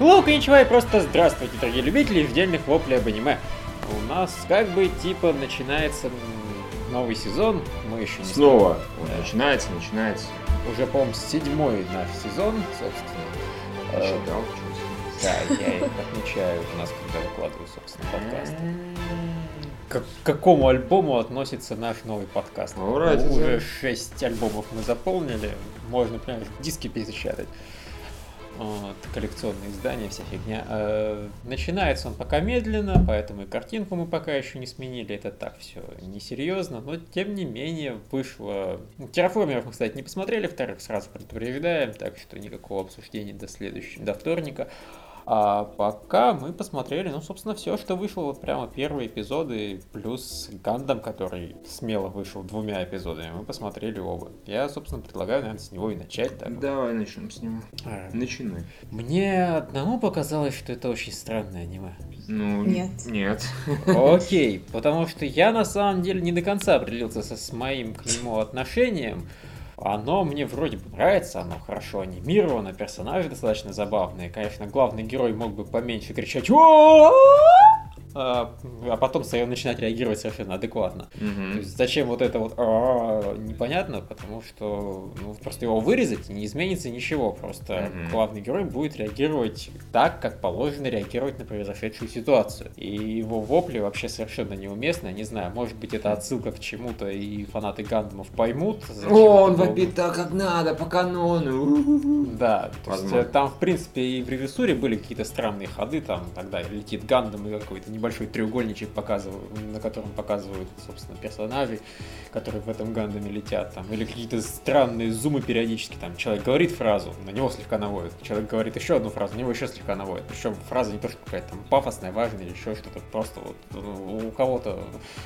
Лук и ничего, и просто здравствуйте, дорогие любители издельных воплей об аниме. У нас как бы типа начинается новый сезон, мы еще не Снова он начинается, начинается. Уже, по-моему, седьмой наш сезон, собственно. Я считал, Да, я их отмечаю у нас, когда выкладываю, собственно, подкаст. К какому альбому относится наш новый подкаст? Alright, Ну, Уже да. 6 альбомов мы заполнили, можно, прям диски перепечатать. Вот, коллекционные издания, вся фигня. Э, Начинается он пока медленно, поэтому и картинку мы пока еще не сменили. Это так все несерьезно, но тем не менее вышло. Ну, Терраформеров мы, кстати, не посмотрели, вторых сразу предупреждаем, так что никакого обсуждения до следующего, до вторника. А пока мы посмотрели, ну, собственно, все, что вышло, вот прямо первые эпизоды, плюс Гандам, который смело вышел двумя эпизодами, мы посмотрели оба. Я, собственно, предлагаю, наверное, с него и начать. так. Давай начнем с него. А, Начинай. Мне одному показалось, что это очень странное аниме. Ну, Нет. Нет. Окей, потому что я на самом деле не до конца определился со, с моим к нему отношением. Оно мне вроде бы нравится, оно хорошо анимировано, персонажи достаточно забавные. Конечно, главный герой мог бы поменьше кричать а, а потом начинать реагировать совершенно адекватно. То Мгм. есть зачем вот это вот «А-а-а» непонятно, потому что ну, просто его вырезать не изменится ничего. Просто Мгм. главный герой будет реагировать так, как положено реагировать на произошедшую ситуацию. И его вопли вообще совершенно неуместны. Не знаю, может быть это отсылка к чему-то и фанаты Гандамов поймут. О, он вопит так, как надо, по канону. Да, то есть э, там, в принципе, и в режиссуре были какие-то странные ходы, там, тогда летит Гандам и какой-то небольшой треугольничек показывают, на котором показывают, собственно, персонажей, которые в этом Гандаме летят, там, или какие-то странные зумы периодически, там, человек говорит фразу, на него слегка наводит, человек говорит еще одну фразу, на него еще слегка наводит, причем фраза не то, что какая-то там пафосная, важная или еще что-то, просто вот ну, у кого-то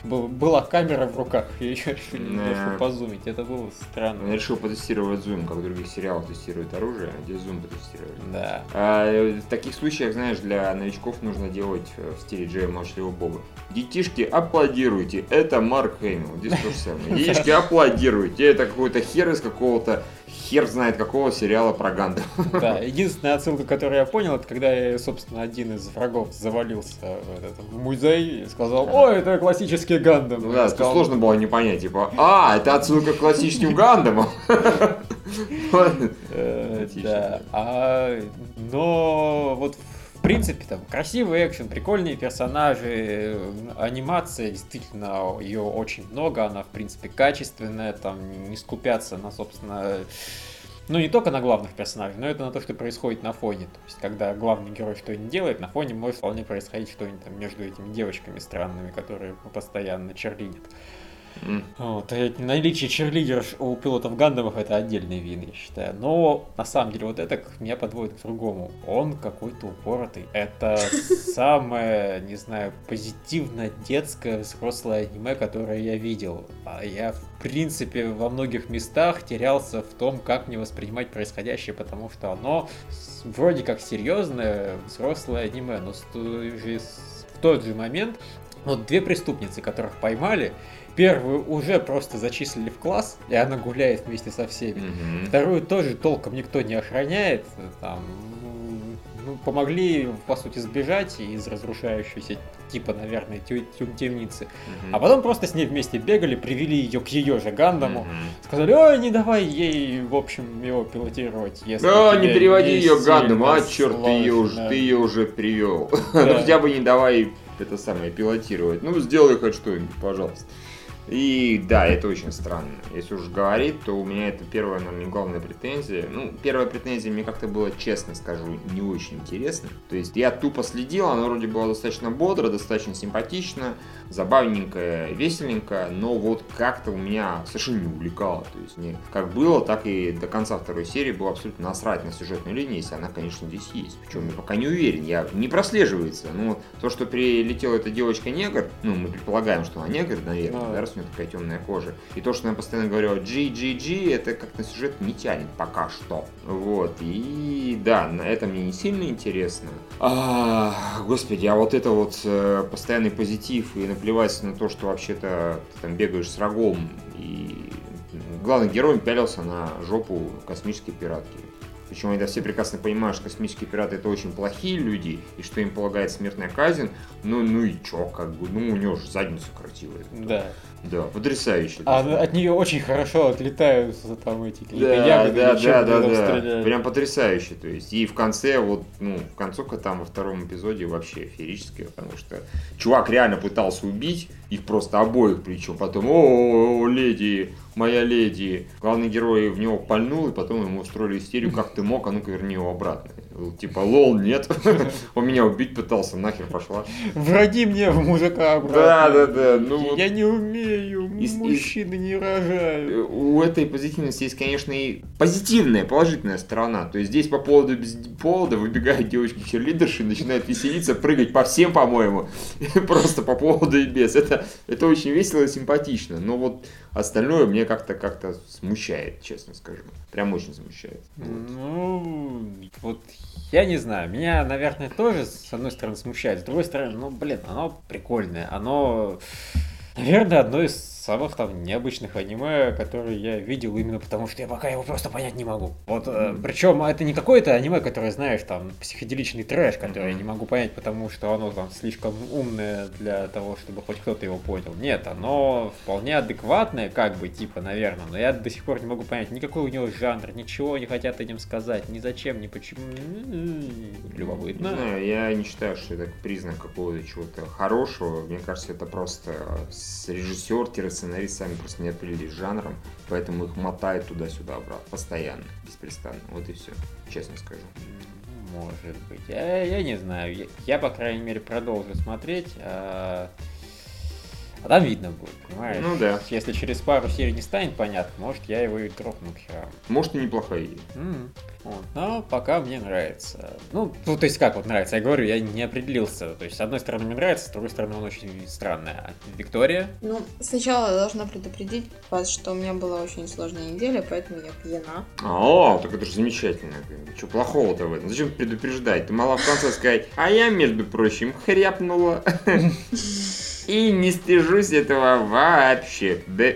был- была камера в руках, и еще решили немножко позумить, это было странно. Он решил потестировать зум, как в других сериалах тестируют оружие, а здесь зум потестировали. Да. А, э, в таких случаях, знаешь, для новичков нужно делать э, в стиле Джея Молчаливого Боба. Детишки, аплодируйте, это Марк Хэмилл. Здесь то же самое. Детишки, аплодируйте, это какой-то хер из какого-то, хер знает какого сериала про Гандам. Да, единственная отсылка, которую я понял, это когда, э, собственно, один из врагов завалился в, этот, музей и сказал, о, это классический Гандам. Ну да, сказал, сложно было не понять, типа, а, это отсылка к классическим Гандамам. Э, да, а, но вот принципе там красивый экшен, прикольные персонажи, э, анимация, действительно, ее очень много, она в принципе качественная, там не скупятся на, собственно, ну, не только на главных персонажей, но это на то, что происходит на фоне. То есть, когда главный герой что-нибудь делает, на фоне может вполне происходить что-нибудь там между этими девочками странными, которые постоянно черлидят. Вот, наличие черлидеров у пилотов Гандамов это отдельный вин, я считаю. Но на самом деле вот это меня подводит к другому. Он какой-то упоротый. Это самое, не знаю, позитивно детское взрослое аниме, которое я видел. А я, в принципе, во многих местах терялся в том, как мне воспринимать происходящее, потому что оно вроде как серьезное взрослое аниме, но с той же- с- в тот же момент вот две преступницы, которых поймали, Первую уже просто зачислили в класс, и она гуляет вместе со всеми. Мгм. Вторую тоже толком никто не охраняет. Там, ну, помогли, по сути, сбежать из разрушающейся типа, наверное, тю- тю- темницы. Мгм. А потом просто с ней вместе бегали, привели ее к ее же Гандаму. Мгм. Сказали, ой, не давай ей, в общем, его пилотировать. Если А, не переводи не ее к Гандаму, а черт, ты ее уже, сложно». ты ее уже привел. Да. Ну хотя бы не давай это самое пилотировать. Ну сделай хоть что-нибудь, пожалуйста. И да, это очень странно. Если уж говорить, то у меня это первая, наверное, главная претензия. Ну, первая претензия мне как-то было, честно скажу, не очень интересно. То есть я тупо следил, она вроде была достаточно бодро, достаточно симпатично, забавненькая, веселенькая, но вот как-то у меня совершенно не увлекало. То есть мне как было, так и до конца второй серии было абсолютно насрать на сюжетную линию, если она, конечно, здесь есть. Причем я пока не уверен, я не прослеживается. Ну, вот то, что прилетела эта девочка-негр, ну, мы предполагаем, что она негр, наверное, Ну, да, раз у нее такая темная кожа. И то, что она постоянно говорила GGG, это как-то сюжет не тянет пока что. Вот, и да, на это мне не сильно интересно. А, господи, а вот это вот э, постоянный позитив и наплевать на то, что вообще-то ты там бегаешь с рогом и главный герой пялился на жопу космической пиратки. Причем они все прекрасно понимают, что космические пираты это очень плохие люди, и что им полагает смертная казнь. Ну, ну и чё, как бы, ну у него же задницу красивая. Да. Да, потрясающе. А от нее очень хорошо отлетаются там эти да, ягоды, да, да, да, да. Прям потрясающе. То есть, и в конце, вот, ну, концовка там во втором эпизоде вообще феерическая, потому что чувак реально пытался убить их просто обоих, причем потом, о, -о, -о леди, моя леди. Главный герой в него пальнул, и потом ему устроили истерию, как ты мог, а ну-ка верни его обратно. Типа, лол, нет, он меня убить пытался, нахер пошла. Враги мне в мужика обратно. Да, да, да. Ну, Я не умею, мужчины не рожают. У этой позитивности есть, конечно, и позитивная, положительная сторона. То есть здесь по поводу без повода выбегают девочки-черлидерши, начинают веселиться, прыгать по всем, по-моему. Просто по поводу и без. Это, это очень весело и симпатично. Но вот остальное мне как-то как-то смущает, честно скажу. Прям очень смущает. Ну, вот я не знаю, меня, наверное, тоже с одной стороны смущает, с другой стороны, ну, блин, оно прикольное, оно, наверное, одно из самых там необычных аниме, которые я видел именно потому, что я пока его просто понять не могу. Вот, э, причем это не какое-то аниме, которое, знаешь, там, психоделичный трэш, который я не могу понять, потому что оно там слишком умное для того, чтобы хоть кто-то его понял. Нет, оно вполне адекватное, как бы, типа, наверное, но я до сих пор не могу понять, никакой у него жанр, ничего не хотят этим сказать, ни зачем, ни почему. Любопытно. Не знаю, я не считаю, что это признак какого-то чего-то хорошего. Мне кажется, это просто режиссер сценаристы сами просто не определились с жанром, поэтому их мотает туда-сюда обратно, постоянно, беспрестанно. Вот и все, честно скажу. Может быть. Я, я не знаю. Я, я, по крайней мере, продолжу смотреть. А а там видно будет, понимаешь? Ну да. Если через пару серий не станет понятно, может я его и дропну к херам. Может и неплохая идея. Mm-hmm. Вот. Но пока мне нравится. Ну, ну, то есть как вот нравится, я говорю, я не определился. То есть, с одной стороны мне нравится, с другой стороны он очень странный. А Виктория? Ну, сначала я должна предупредить вас, что у меня была очень сложная неделя, поэтому я пьяна. О, так это же замечательно. Что плохого-то в этом? Зачем предупреждать? Ты могла в конце сказать, а я, между прочим, хряпнула. И не стыжусь этого вообще. Да.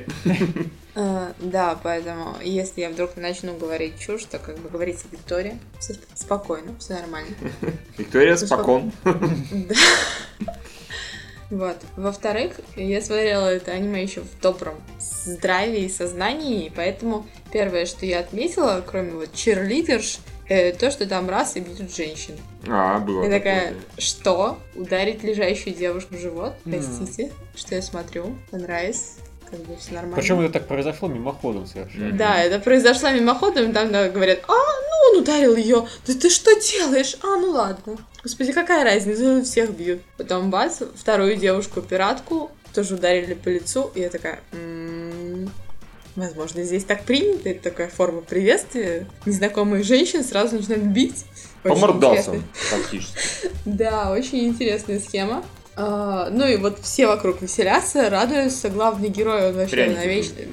Uh, да, поэтому если я вдруг начну говорить чушь, то как бы говорится Виктория. Все спокойно, все нормально. Виктория спокон. Да. Вот. Во-вторых, я смотрела это аниме еще в добром здравии и сознании, поэтому первое, что я отметила, кроме вот черлидерш, э, то, что там раз и бьют женщин. А, было. Я такая, что? Ударить лежащую девушку в живот? Простите, mm. что я смотрю. Понравилось как бы все нормально. Причем это так произошло мимоходом совершенно. Да, это произошло мимоходом, там да, говорят, а, ну он ударил ее, да ты что делаешь? А, ну ладно. Господи, какая разница, всех бьют. Потом бац, вторую девушку-пиратку тоже ударили по лицу, и я такая, м-м, Возможно, здесь так принято, это такая форма приветствия. Незнакомые женщины сразу начинают бить. По мордасам, фактически. Да, очень интересная схема. А, ну и вот все вокруг веселятся, радуются. Главный герой, он вообще на вечном...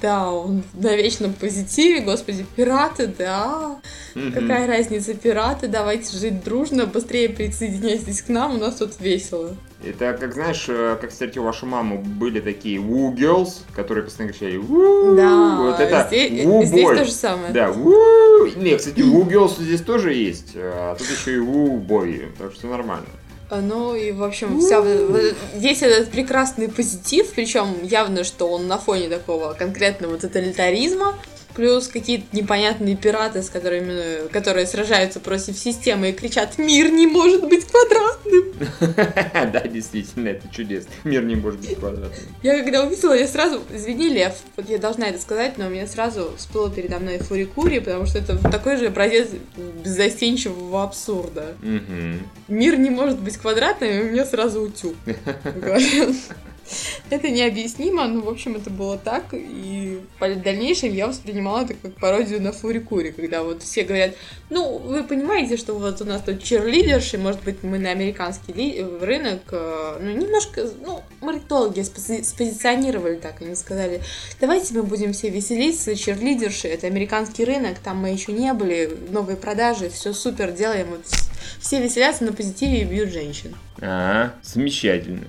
Да, он на вечном позитиве. Господи, пираты, да. Угу. Какая разница, пираты, давайте жить дружно, быстрее присоединяйтесь к нам, у нас тут весело. Это, как знаешь, э, как встретил вашу маму, были такие woo girls, которые постоянно кричали woo. Да, вот это здесь, woo здесь то же самое. Да, woo. Не, кстати, woo girls здесь тоже есть, а тут еще и woo boy, так что нормально. Ну и, в общем, вся, весь этот прекрасный позитив, причем явно, что он на фоне такого конкретного тоталитаризма, плюс какие-то непонятные пираты, с которыми, которые сражаются против системы и кричат «Мир не может быть квадратным!» Да, действительно, это чудесно. Мир не может быть квадратным. Я когда увидела, я сразу, извини, Лев, вот я должна это сказать, но у меня сразу всплыло передо мной Фурикури, потому что это такой же образец беззастенчивого абсурда. Мир не может быть квадратным, и у меня сразу утюг. Это необъяснимо, но, в общем, это было так, и в дальнейшем я воспринимала это как пародию на Фурикури, когда вот все говорят, ну, вы понимаете, что вот у нас тут черлидерши, может быть, мы на американский рынок, э, ну, немножко, ну, маркетологи спози спозиционировали так, они сказали, давайте мы будем все веселиться, черлидерши, это американский рынок, там мы еще не были, новые продажи, все супер, делаем вот все веселятся на позитиве и бьют женщин. А, замечательно.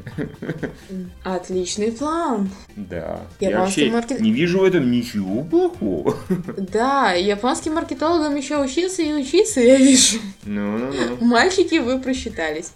Отличный план. Да. Я вообще маркет- не вижу в этом ничего плохого. Да, японским маркетологам еще учиться и учиться, я вижу. Ну-ну-ну. Мальчики, вы просчитались.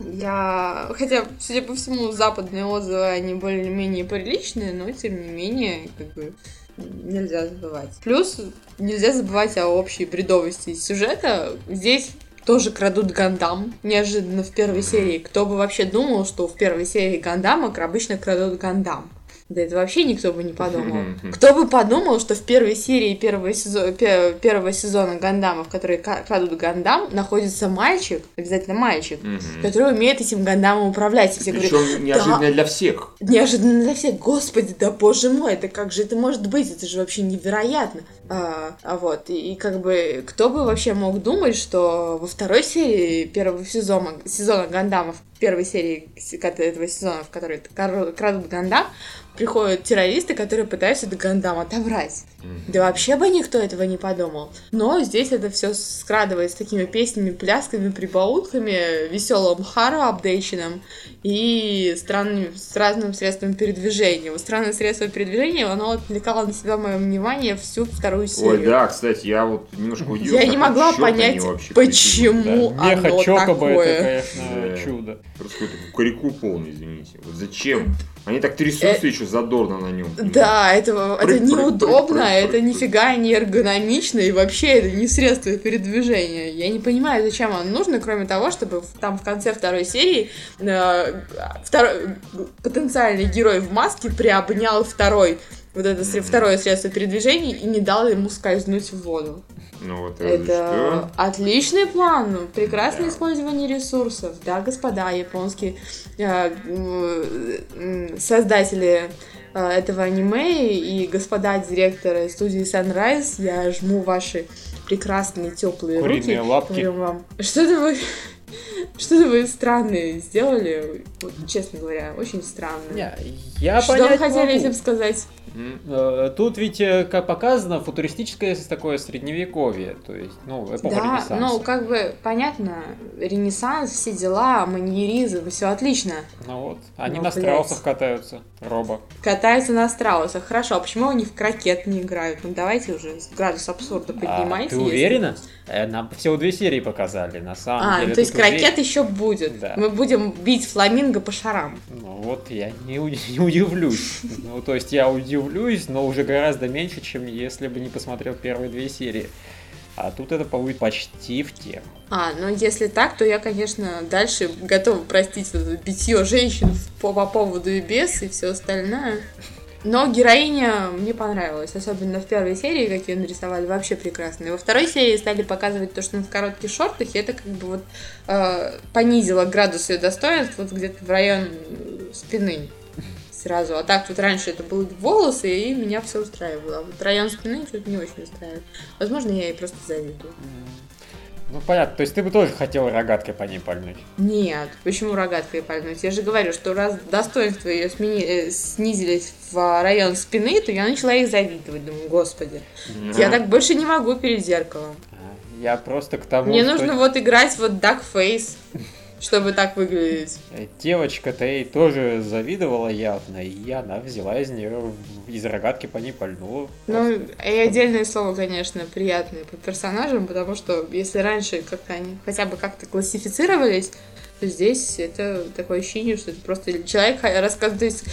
Я... Хотя, судя по всему, западные отзывы, они более-менее приличные, но, тем не менее, как бы, нельзя забывать. Плюс, нельзя забывать о общей бредовости сюжета. Здесь тоже крадут Гандам, неожиданно в первой серии. Кто бы вообще думал, что в первой серии Гандама обычно крадут Гандам? Да это вообще никто бы не подумал. Кто бы подумал, что в первой серии первого сезона, первого сезона Гандама, в которой крадут Гандам, находится мальчик, обязательно мальчик, который умеет этим Гандамом управлять. И все говорят, Причем неожиданно для всех. неожиданно для всех, господи, да боже мой, это как же это может быть, это же вообще невероятно. А, а вот, и, и как бы, кто бы вообще мог думать, что во второй серии первого сезона, сезона Гандама, в первой серии этого сезона, в которой крадут Гандам, приходят террористы, которые пытаются этот Гандам отобрать. Да вообще бы никто этого не подумал. Но здесь это все скрадывается такими песнями, плясками, прибаутками, веселым хару апдейшеном и странными, с разным средством передвижения. Вот странное средство передвижения, оно отвлекало на себя мое внимание всю вторую серию. Ой, да, кстати, я вот немножко удивился. Я не могла понять, почему Да, меха оно Чокоба такое. это, конечно, Да. чудо. Просто какой-то кукареку полный, извините. Вот зачем? Они так трясутся еще задорно на нем. Э, Да, это, это Прыг, прыг, неудобно, прыг, прыг, это нифига не эргономично, и вообще это не средство передвижения. Я не понимаю, зачем оно нужно, кроме того, чтобы там в конце второй серии э, второй, потенциальный герой в маске приобнял второй вот это второе средство передвижения и не дал ему скользнуть в воду. Ну вот Это это отличный план, прекрасное Да. использование ресурсов. Да, господа, японские э, м, создатели э, этого аниме и господа директоры студии Sunrise, я жму ваши прекрасные теплые Куриные руки. лапки. Говорю вам, что-то вы что-то вы странное сделали, вот, честно говоря, очень странное. Не, я что вы понять хотели могу. этим сказать? Э, Тут ведь, э, как показано, футуристическое такое средневековье, то есть, ну, эпоха Да, Ренессанса. ну, как бы, понятно, Ренессанс, все дела, маньеризм, все отлично. Ну вот, они Ну, на блядь. страусах катаются, робо. Катаются на страусах. Хорошо, а почему они в крокет не играют? Ну, давайте уже градус абсурда А, поднимайте. ты если- уверена? Э, Нам всего две серии показали, на самом А, деле. ну, то есть крокет еще будет. Да. Мы будем бить фламинго по шарам. Ну вот, я не, не удивлюсь. Ну, то есть я удивлюсь, но уже гораздо меньше, чем если бы не посмотрел первые две серии. А тут это будет почти в тему. А, ну если так, то я, конечно, дальше готова простить это битье женщин по, по поводу и без и все остальное. Но героиня мне понравилась, особенно в первой серии, как ее нарисовали, вообще прекрасно. И во второй серии стали показывать то, что она в коротких шортах, и это как бы вот э, понизило градус ее достоинств вот где-то в район спины сразу. А так вот раньше это были волосы, и меня все устраивало. А вот район спины что-то не очень устраивает. Возможно, я ей просто завидую. Ну понятно, то есть ты бы тоже хотел рогаткой по ней пальнуть. Нет, почему рогаткой пальнуть? Я же говорю, что раз достоинства ее смени- э, снизились в район спины, то я начала их завидовать. Думаю, господи, я так больше не могу перед зеркалом. А, Я просто к тому, Мне что нужно вот играть вот duck face, чтобы так выглядеть. девочка-то ей тоже завидовала явно, и она взяла из нее из рогатки по ней пальнула. Ну, и отдельное слово, конечно, приятное по персонажам, потому что если раньше как-то они хотя бы как-то классифицировались, то здесь это такое ощущение, что это просто человек ха- рассказывает. То есть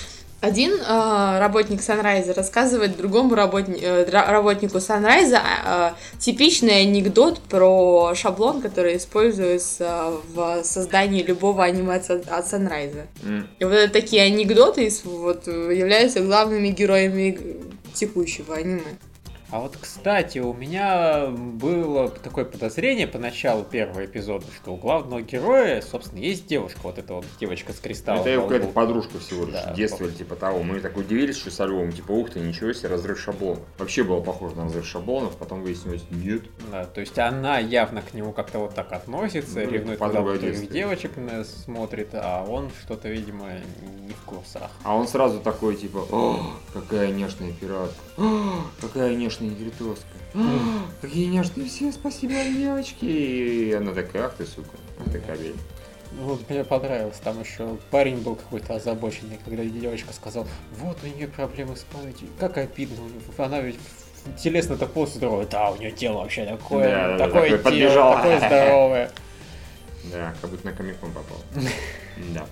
один э, работник Санрайза рассказывает другому работни- э, работнику Санрайза э, типичный анекдот про шаблон, который используется в создании любого аниме от, от Санрайза. М. И вот такие анекдоты вот, являются главными героями текущего аниме. А вот, кстати, у меня было такое подозрение по началу первого эпизода, что у главного героя, собственно, есть девушка, вот эта вот девочка с кристаллом. Это его какая-то подружка всего лишь, Да, детство или типа того. Мы так удивились, что со Львом, типа, ух ты, ничего себе, разрыв шаблонов. Вообще было похоже на разрыв шаблонов, потом выяснилось, нет. Да, то есть она явно к нему как-то вот так относится, Ну, ревнует, подруга других девочек смотрит, а он что-то, видимо, не в курсах. А он сразу такой, типа, о, какая нежная пиратка, какая нежная виртуозка. «А, Какие нежные все, спасибо, девочки. И она такая, ах ты, сука, ах ты кобель. Ну, Вот мне понравилось, там еще парень был какой-то озабоченный, когда девочка сказала, вот у нее проблемы с памятью, как обидно, она ведь телесно-то полностью здоровая, да, у нее тело вообще такое, да, такое такое тело, подбежало. такое здоровое. Да, как будто на комикон попал. Да.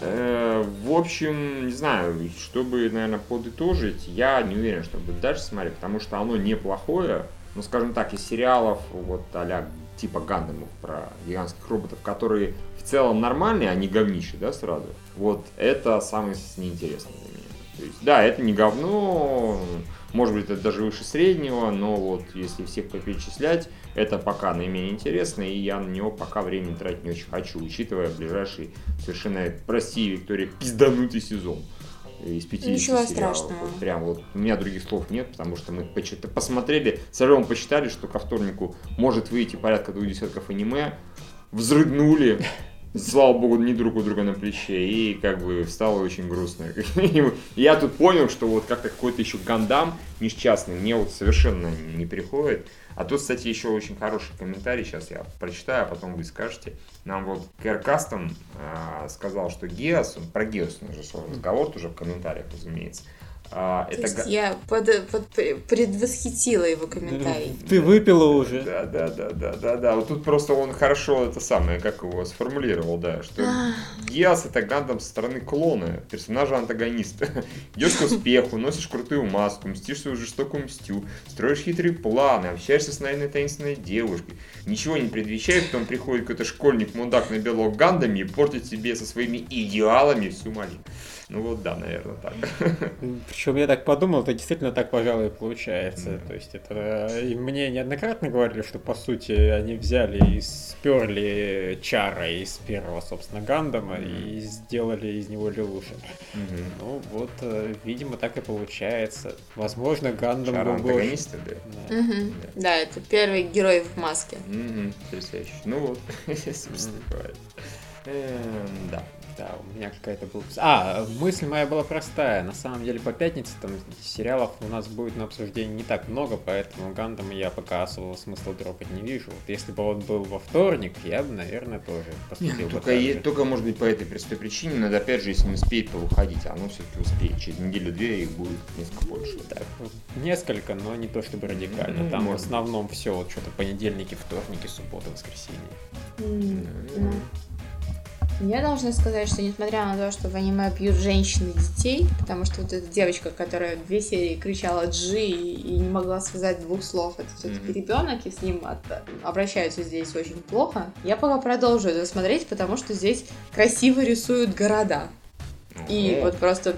Э, В общем, не знаю, чтобы, наверное, подытожить, я не уверен, что буду дальше смотреть, потому что оно неплохое, но, скажем так, из сериалов вот а типа Гандамов про гигантских роботов, которые в целом нормальные, а не говнище, да, сразу. Вот это самое неинтересное для меня. То есть, да, это не говно, может быть, это даже выше среднего, но вот если всех перечислять, это пока наименее интересно, и я на него пока времени тратить не очень хочу, учитывая ближайший совершенно, прости, Виктория, пизданутый сезон из 50 Ничего сериалов. страшного. Вот прям вот у меня других слов нет, потому что мы почит- посмотрели, с Орлом посчитали, что ко вторнику может выйти порядка двух десятков аниме, взрыднули, слава богу, не друг у друга на плече, и как бы стало очень грустно. Я тут понял, что вот как-то какой-то еще гандам несчастный мне вот совершенно не приходит. А тут, кстати, еще очень хороший комментарий, сейчас я прочитаю, а потом вы скажете. Нам вот Кэр Кастом а, сказал, что Геос, про Геос у же разговор тоже в комментариях, разумеется. А, То это есть га- я под- под- предвосхитила его комментарий. Ты выпила уже. Да, да, да, да, да, да. Вот тут просто он хорошо это самое, как его сформулировал, да, что Гиас это Гандам со стороны клона, персонажа антагониста. Идешь к успеху, носишь крутую маску, мстишь свою жестокую мстю, строишь хитрые планы, общаешься с наивной таинственной девушкой. Ничего не предвещает, потом приходит какой-то школьник-мудак на белого Гандами и портит себе со своими идеалами всю малину. Ну вот да, наверное, так. Причем я так подумал, это действительно так, пожалуй, и получается. То есть это и мне неоднократно говорили, что по сути они взяли и сперли Чара из первого, собственно, Гандама и сделали из него Лелуша. Ну вот, э, видимо, так и получается. Возможно, Гандам Шара был больше. да. Да. Мгм. Да, это первый герой в маске. Потрясающе. Ну вот, собственно, бывает. Эм, Да. Да, у меня какая-то была... А, мысль моя была простая. На самом деле, по пятнице там сериалов у нас будет на обсуждении не так много, поэтому Гандам я пока особого смысла дропать не вижу. Вот если бы он был во вторник, я бы, наверное, тоже поступил бы Только, так е- только, может быть, по этой простой причине, надо опять же, если не успеет, то выходить, а оно все-таки успеет. Через неделю-две их будет несколько больше. Так, несколько, но не то чтобы радикально. Ну, Там в может. основном все, вот что-то понедельники, вторники, суббота, воскресенье. Ну. Я должна сказать, что несмотря на то, что в аниме бьют женщин и детей, потому что вот эта девочка, которая две серии кричала Джи и, и не могла связать двух слов, это все-таки Мгм. ребенок, и с ним от- обращаются здесь очень плохо. Я пока продолжу это смотреть, потому что здесь красиво рисуют города. И О, вот просто,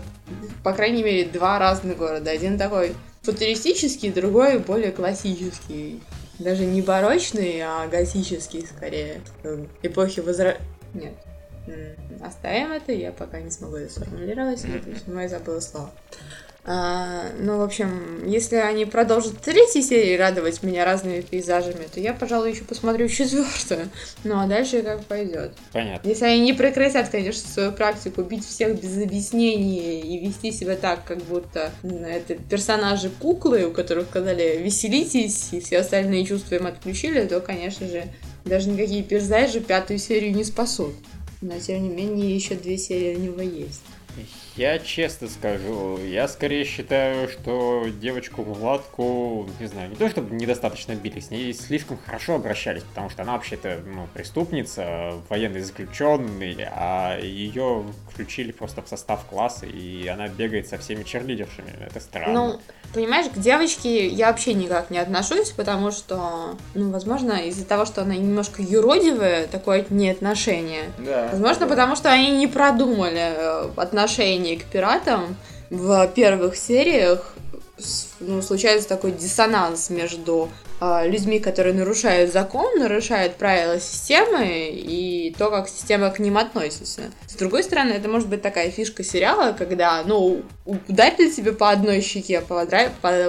по крайней мере, два разных города. Один такой футуристический, другой более классический. Даже не барочный, а готический скорее. Эпохи возра... Нет. Оставим это, я пока не смогу это сформулировать, почему я забыла слово. А, ну, в общем, если они продолжат третьей серии радовать меня разными пейзажами, то я, пожалуй, еще посмотрю четвертую. Ну, а дальше как пойдет. Понятно. Если они не прекратят, конечно, свою практику бить всех без объяснений и вести себя так, как будто это персонажи куклы, у которых сказали веселитесь, и все остальные чувства им отключили, то, конечно же, даже никакие пейзажи пятую серию не спасут. Но, тем не менее, еще две серии у него есть. Я честно скажу, я скорее считаю, что девочку Владку, не знаю, не то чтобы недостаточно били, с ней слишком хорошо обращались, потому что она вообще-то ну, преступница, военный заключенный, а ее включили просто в состав класса, и она бегает со всеми черлидершами. Это странно. Ну, понимаешь, к девочке я вообще никак не отношусь, потому что, ну, возможно, из-за того, что она немножко юродивая, такое ней отношение. Да. Возможно, да. потому что они не продумали э, отношение к пиратам в первых сериях. Ну, случается такой диссонанс между э, людьми, которые нарушают закон, нарушают правила системы и то, как система к ним относится. С другой стороны, это может быть такая фишка сериала, когда, ну, ударили тебе по одной щеке, по-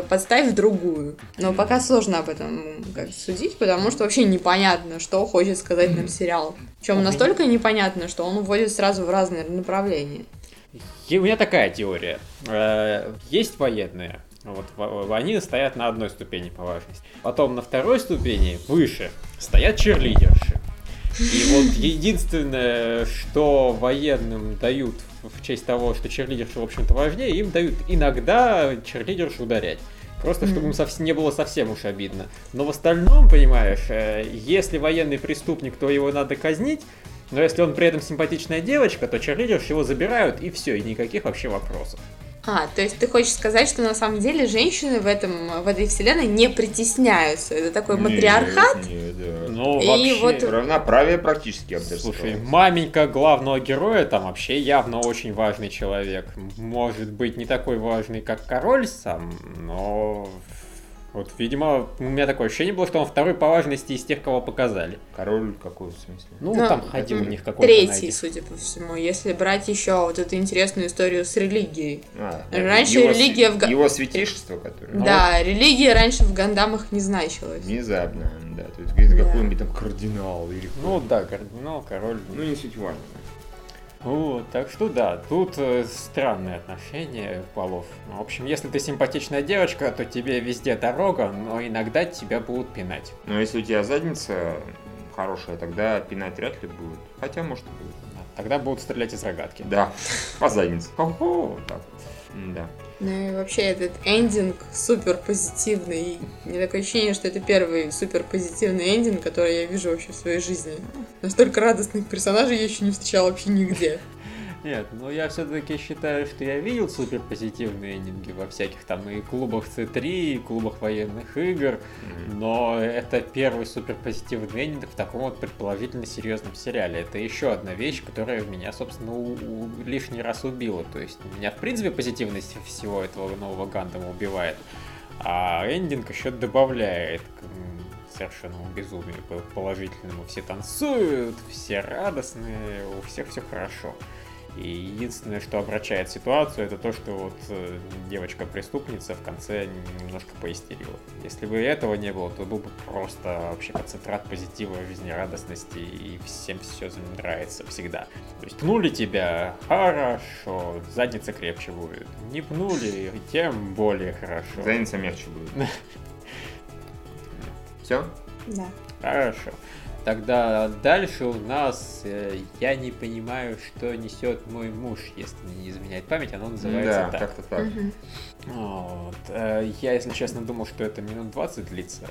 подставь другую. Но пока сложно об этом как судить, потому что вообще непонятно, что хочет сказать нам сериал. Причем настолько непонятно, что он уводит сразу в разные направления. И у меня такая теория. Э, Есть военные, Вот они стоят на одной ступени по важности. Потом на второй ступени, выше, стоят черлидерши. И вот единственное, что военным дают в честь того, что черлидерши, в общем-то, важнее, им дают иногда черлидерш ударять. Просто чтобы им совсем не было совсем уж обидно. Но в остальном, понимаешь, э, если военный преступник, то его надо казнить. Но если он при этом симпатичная девочка, то черлидерш его забирают, и все, и никаких вообще вопросов. А, то есть ты хочешь сказать, что на самом деле женщины в, этом, в этой вселенной не притесняются. Это такой матриархат? Нет, нет, да. Ну, И вообще... вот- Равноправие практически, я Слушай, сказал. маменька главного героя там вообще явно очень важный человек. Может быть, не такой важный, как король сам, но... Вот, видимо, у меня такое ощущение было, что он второй по важности из тех, кого показали. Король какой в смысле? Ну, Ну, там ходил у них какой-то Третий, этих- судя по всему. Если брать еще вот эту интересную историю с религией. А, Раньше его религия в Его святейшество, которое... Ну, да, религия раньше в Гандамах не значилась. Внезапно, да. То есть Да. какой-нибудь там кардинал или Ну да, кардинал, король. Ну, не суть важно. Вот, так что да, тут э, странные отношения полов. Ну, В общем, если ты симпатичная девочка, то тебе везде дорога, но иногда тебя будут пинать. Но если у тебя задница хорошая, тогда пинать вряд ли будет. Хотя, может, будет. Тогда будут стрелять из рогатки. Да, по заднице. Хо-хо, так вот. Да. Ну и вообще этот эндинг супер позитивный. И такое ощущение, что это первый супер позитивный эндинг, который я вижу вообще в своей жизни. Настолько радостных персонажей я еще не встречала вообще нигде. Нет, но я все-таки считаю, что я видел супер позитивные эндинги во всяких там и клубах C3, и клубах военных игр, но это первый супер позитивный эндинг в таком вот предположительно серьезном сериале. Это еще одна вещь, которая меня, собственно, у- у- лишний раз убила. То есть меня, в принципе, позитивность всего этого нового Гандама убивает, а эндинг еще добавляет совершенному безумию по- положительному. Все танцуют, все радостные, у всех все хорошо. И единственное, что обращает ситуацию, это то, что вот э, девочка-преступница в конце немножко поистерила. Если бы этого не было, то был бы просто вообще концентрат позитива, жизнерадостности, и всем все нравится всегда. То есть пнули тебя, хорошо, задница крепче будет. Не пнули, тем более хорошо. Задница мягче будет. Все? Да. Хорошо. Тогда дальше у нас э, я не понимаю, что несет мой муж, если не изменяет память, оно называется Да, так. как-то так. Вот. Э, Я, если честно, думал, что это минут 20 длится.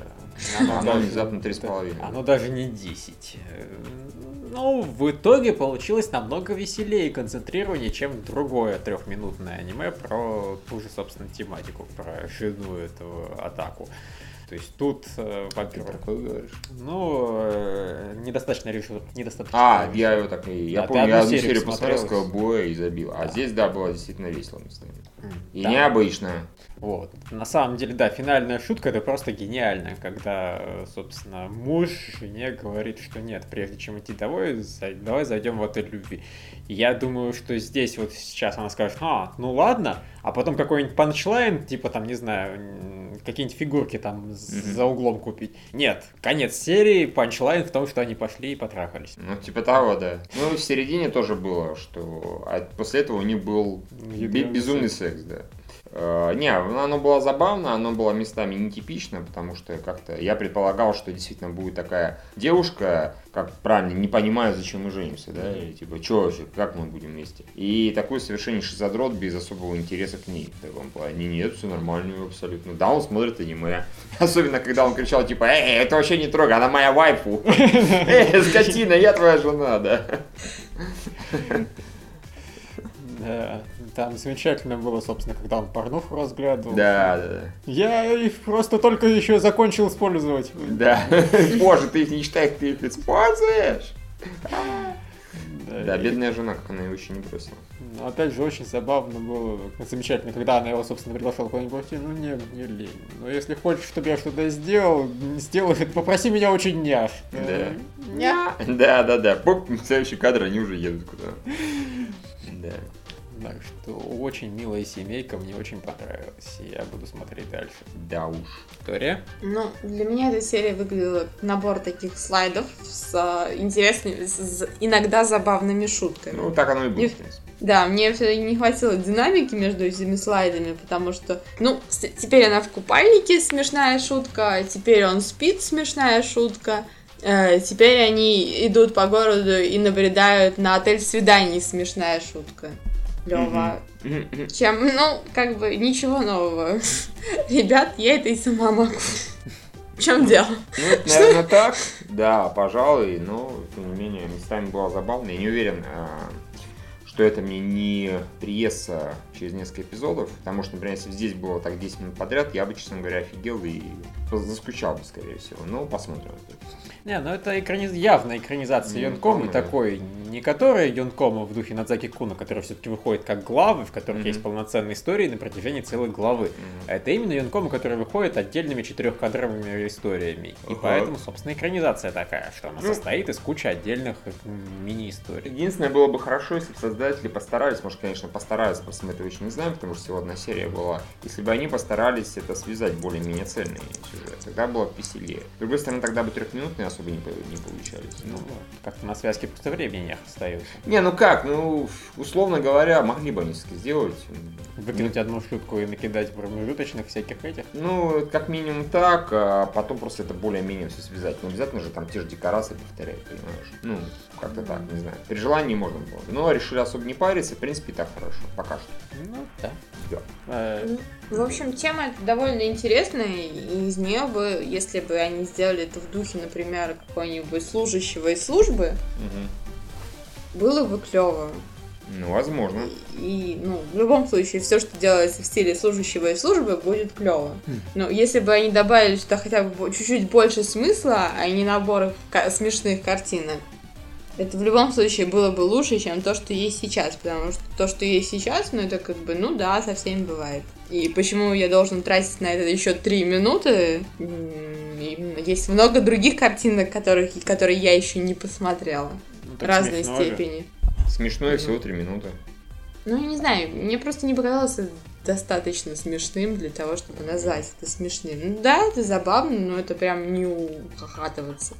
Оно внезапно три с половиной. Оно даже не 10. Э, Ну, в итоге получилось намного веселее и концентрированнее, чем другое трехминутное аниме про ту же, собственно, тематику, про жену эту атаку. То есть тут, э, Ты во-первых, такое говоришь? ну, э, недостаточно режиссур, недостаточно. А, режиссур. я его так и... Я Да, ты помню, я одну серию посмотрел, смотрел. сказал боя и забил. А Да. здесь, да, было действительно весело местами. И да. необычно. Вот. На самом деле, да, финальная шутка это просто гениально, когда, собственно, муж жене говорит, что нет, прежде чем идти домой, давай зайдем в отель любви. И я думаю, что здесь вот сейчас она скажет, а, ну ладно, а потом какой-нибудь панчлайн, типа там, не знаю, какие-нибудь фигурки там Мгм. за углом купить. Нет, конец серии, панчлайн в том, что они пошли и потрахались. Ну, типа того, да. Ну, в середине тоже было, что... А после этого у них был бе- Безумный секс, да. Э, Не, оно было забавно, оно было местами нетипично, потому что как-то я предполагал, что действительно будет такая девушка, как правильно, не понимаю, зачем мы женимся, да, и типа, что вообще, как мы будем вместе. И такой совершеннейший задрот без особого интереса к ней. В таком плане, нет, все нормально абсолютно. Да, он смотрит аниме. Особенно, когда он кричал, типа, эй, это вообще не трогай, она моя вайфу. Эй, скотина, я твоя жена, да. Да, там замечательно было, собственно, когда он порнуху разглядывал. Да, да, да. Я их просто только еще закончил использовать. Да. Боже, ты их не читаешь, ты их используешь. Да, бедная жена, как она его еще не бросила. Но опять же, очень забавно было, замечательно, когда она его, собственно, приглашала куда-нибудь. Ну, не, не лень. Но если хочешь, чтобы я что-то сделал, сделай, попроси меня очень няш. Э, Ня. Да, да, да. Поп, следующий кадр, они уже едут куда. Да. Так что очень милая семейка, мне очень понравилась, и я буду смотреть дальше. Да уж. Виктория? Ну, для меня эта серия выглядела как набор таких слайдов с а, интересными, с, с иногда забавными шутками. Ну, так оно и было, Не- в принципе. Да, мне все не хватило динамики между этими слайдами, потому что, ну, с- теперь она в купальнике, смешная шутка, теперь он спит, смешная шутка, э, теперь они идут по городу и набредают на отель свиданий, смешная шутка. Лева. Чем, ну, как бы, ничего нового. Ребят, я это и сама могу. В чем дело? Ну, это, наверное, так. Да, пожалуй, но, тем не менее, местами было забавно. Я не уверен, а, что это мне не приестся через несколько эпизодов, потому что, например, если бы здесь было так 10 минут подряд, я бы, честно говоря, офигел и заскучал бы, скорее всего. Ну, посмотрим. Не, ну это экраниз... явная экранизация Юнкома, да. такой, не которая Юнкома в духе Надзаки Куна, который все-таки выходит как главы, в которых Мгм. есть полноценные истории на протяжении целой главы. А это именно Юнкома, который выходит отдельными четырехкадровыми историями. И Ага. поэтому, собственно, экранизация такая, что она Ну. состоит из кучи отдельных мини-историй. Единственное, было бы хорошо, если бы создатели постарались, может, конечно, постараются, просто мы этого еще не знаем, потому что всего одна серия была, если бы они постарались это связать более-менее цельный сюжет, тогда было бы веселее. С другой стороны, тогда бы трехминутные особо не, не получались. Ну, как-то на связке просто времени остается. Не, ну как, ну, условно говоря, могли бы они сделать. Выкинуть одну шутку и накидать промежуточных всяких этих. Ну, как минимум так, а потом просто это более-менее все связать. Не обязательно же там те же декорации повторять, понимаешь? Ну, как-то так, не знаю. При желании можно было. бы. Но решили особо не париться, в принципе, и так хорошо, пока что. Ну, да. Да. Э, В общем, тема довольно интересная, и из нее бы, если бы они сделали это в духе, например, какой-нибудь служащего из службы, было бы клево. Ну, возможно. И, ну, в любом случае, все, что делается в стиле служащего из службы, будет клево. Но если бы они добавили сюда хотя бы чуть-чуть больше смысла, а не наборов ка- смешных картинок, это в любом случае было бы лучше, чем то, что есть сейчас. Потому что то, что есть сейчас, ну, это как бы, ну да, со всеми бывает. И почему я должен тратить на это еще три минуты? Есть много других картинок, которых, которые я еще не посмотрела. ну, разной смешно же. степени. Смешно и всего три минуты. Ну, я не знаю, мне просто не показалось достаточно смешным для того, чтобы назвать это смешным. Ну да, это забавно, но это прям не ухахатываться.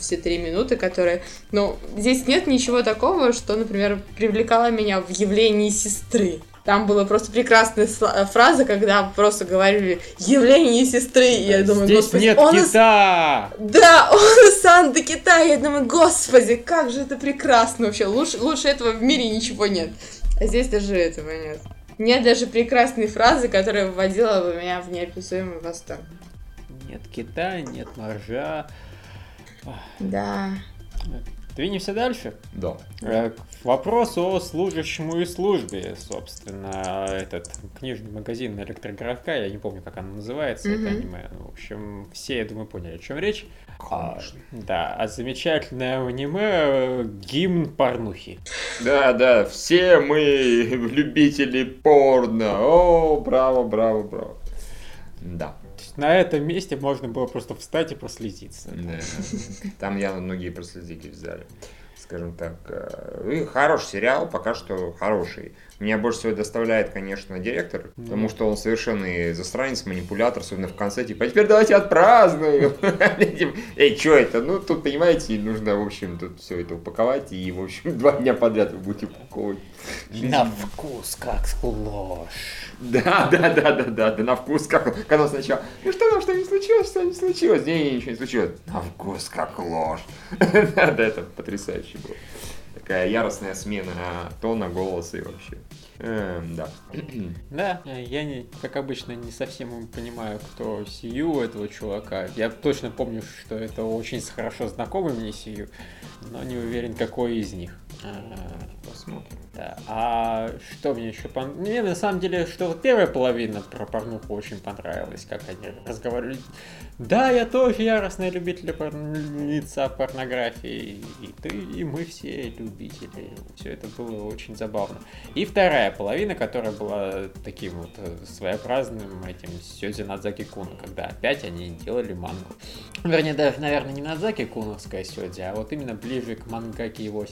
Все, три минуты, которые... Но здесь нет ничего такого, что, например, привлекало меня в явлении сестры. Там была просто прекрасная сла- фраза, когда просто говорили «явление сестры», и я думаю, Здесь господи, нет он из- кита! да, он из Санта Китая. Я думаю, господи, как же это прекрасно вообще. Лучше, лучше этого в мире ничего нет. А здесь даже этого нет. Нет даже прекрасной фразы, которая вводила бы меня в неописуемый восторг. Нет кита, нет моржа. Да. Двинемся дальше. Да. Э, к вопросу о служащему и службе, собственно, этот книжный магазин электрогородка, я не помню, как оно называется, Мгм. это аниме. Ну, В общем, все, я думаю, поняли, о чем речь. А, Конечно. да, а замечательное аниме гимн порнухи. Да, да, все мы любители порно. О, браво, браво, браво. Да. Есть На этом месте можно было просто встать и прослезиться. Да. Там явно многие проследили взяли. Скажем так. э, И хороший сериал, пока что хороший. Меня больше всего доставляет, конечно, директор, потому что он совершенный засранец, манипулятор, особенно в конце, типа, а теперь давайте отпразднуем. Типа, Эй, что это? Ну, тут, понимаете, нужно, в общем, тут все это упаковать, и, в общем, два дня подряд вы будете упаковывать. На вкус как ложь. Да, да, да, да, да, да, на вкус как. Когда сначала, ну что там, что не случилось, что не случилось? Не, не, ничего не случилось. На вкус как ложь. Да, да, это потрясающе было. Такая яростная смена тона, голоса и вообще. Эм, Да. Да, я, не, как обычно, не совсем понимаю, кто Сию этого чувака. Я точно помню, что это очень хорошо знакомый мне Сию, но не уверен, какой из них. А, Посмотрим. Да. А что мне еще пон... Мне на самом деле, что вот первая половина про порнуху очень понравилась, как они разговаривали. Да, я тоже яростный любитель пор... лица порнографии, и ты, и мы все любители. Все это было очень забавно. И вторая половина, которая была таким вот э, своеобразным этим Сёдзи Надзаки Куна, когда опять они делали мангу. Вернее, даже, наверное, не Надзаки Куновская Сёдзи, а вот именно ближе к мангаке его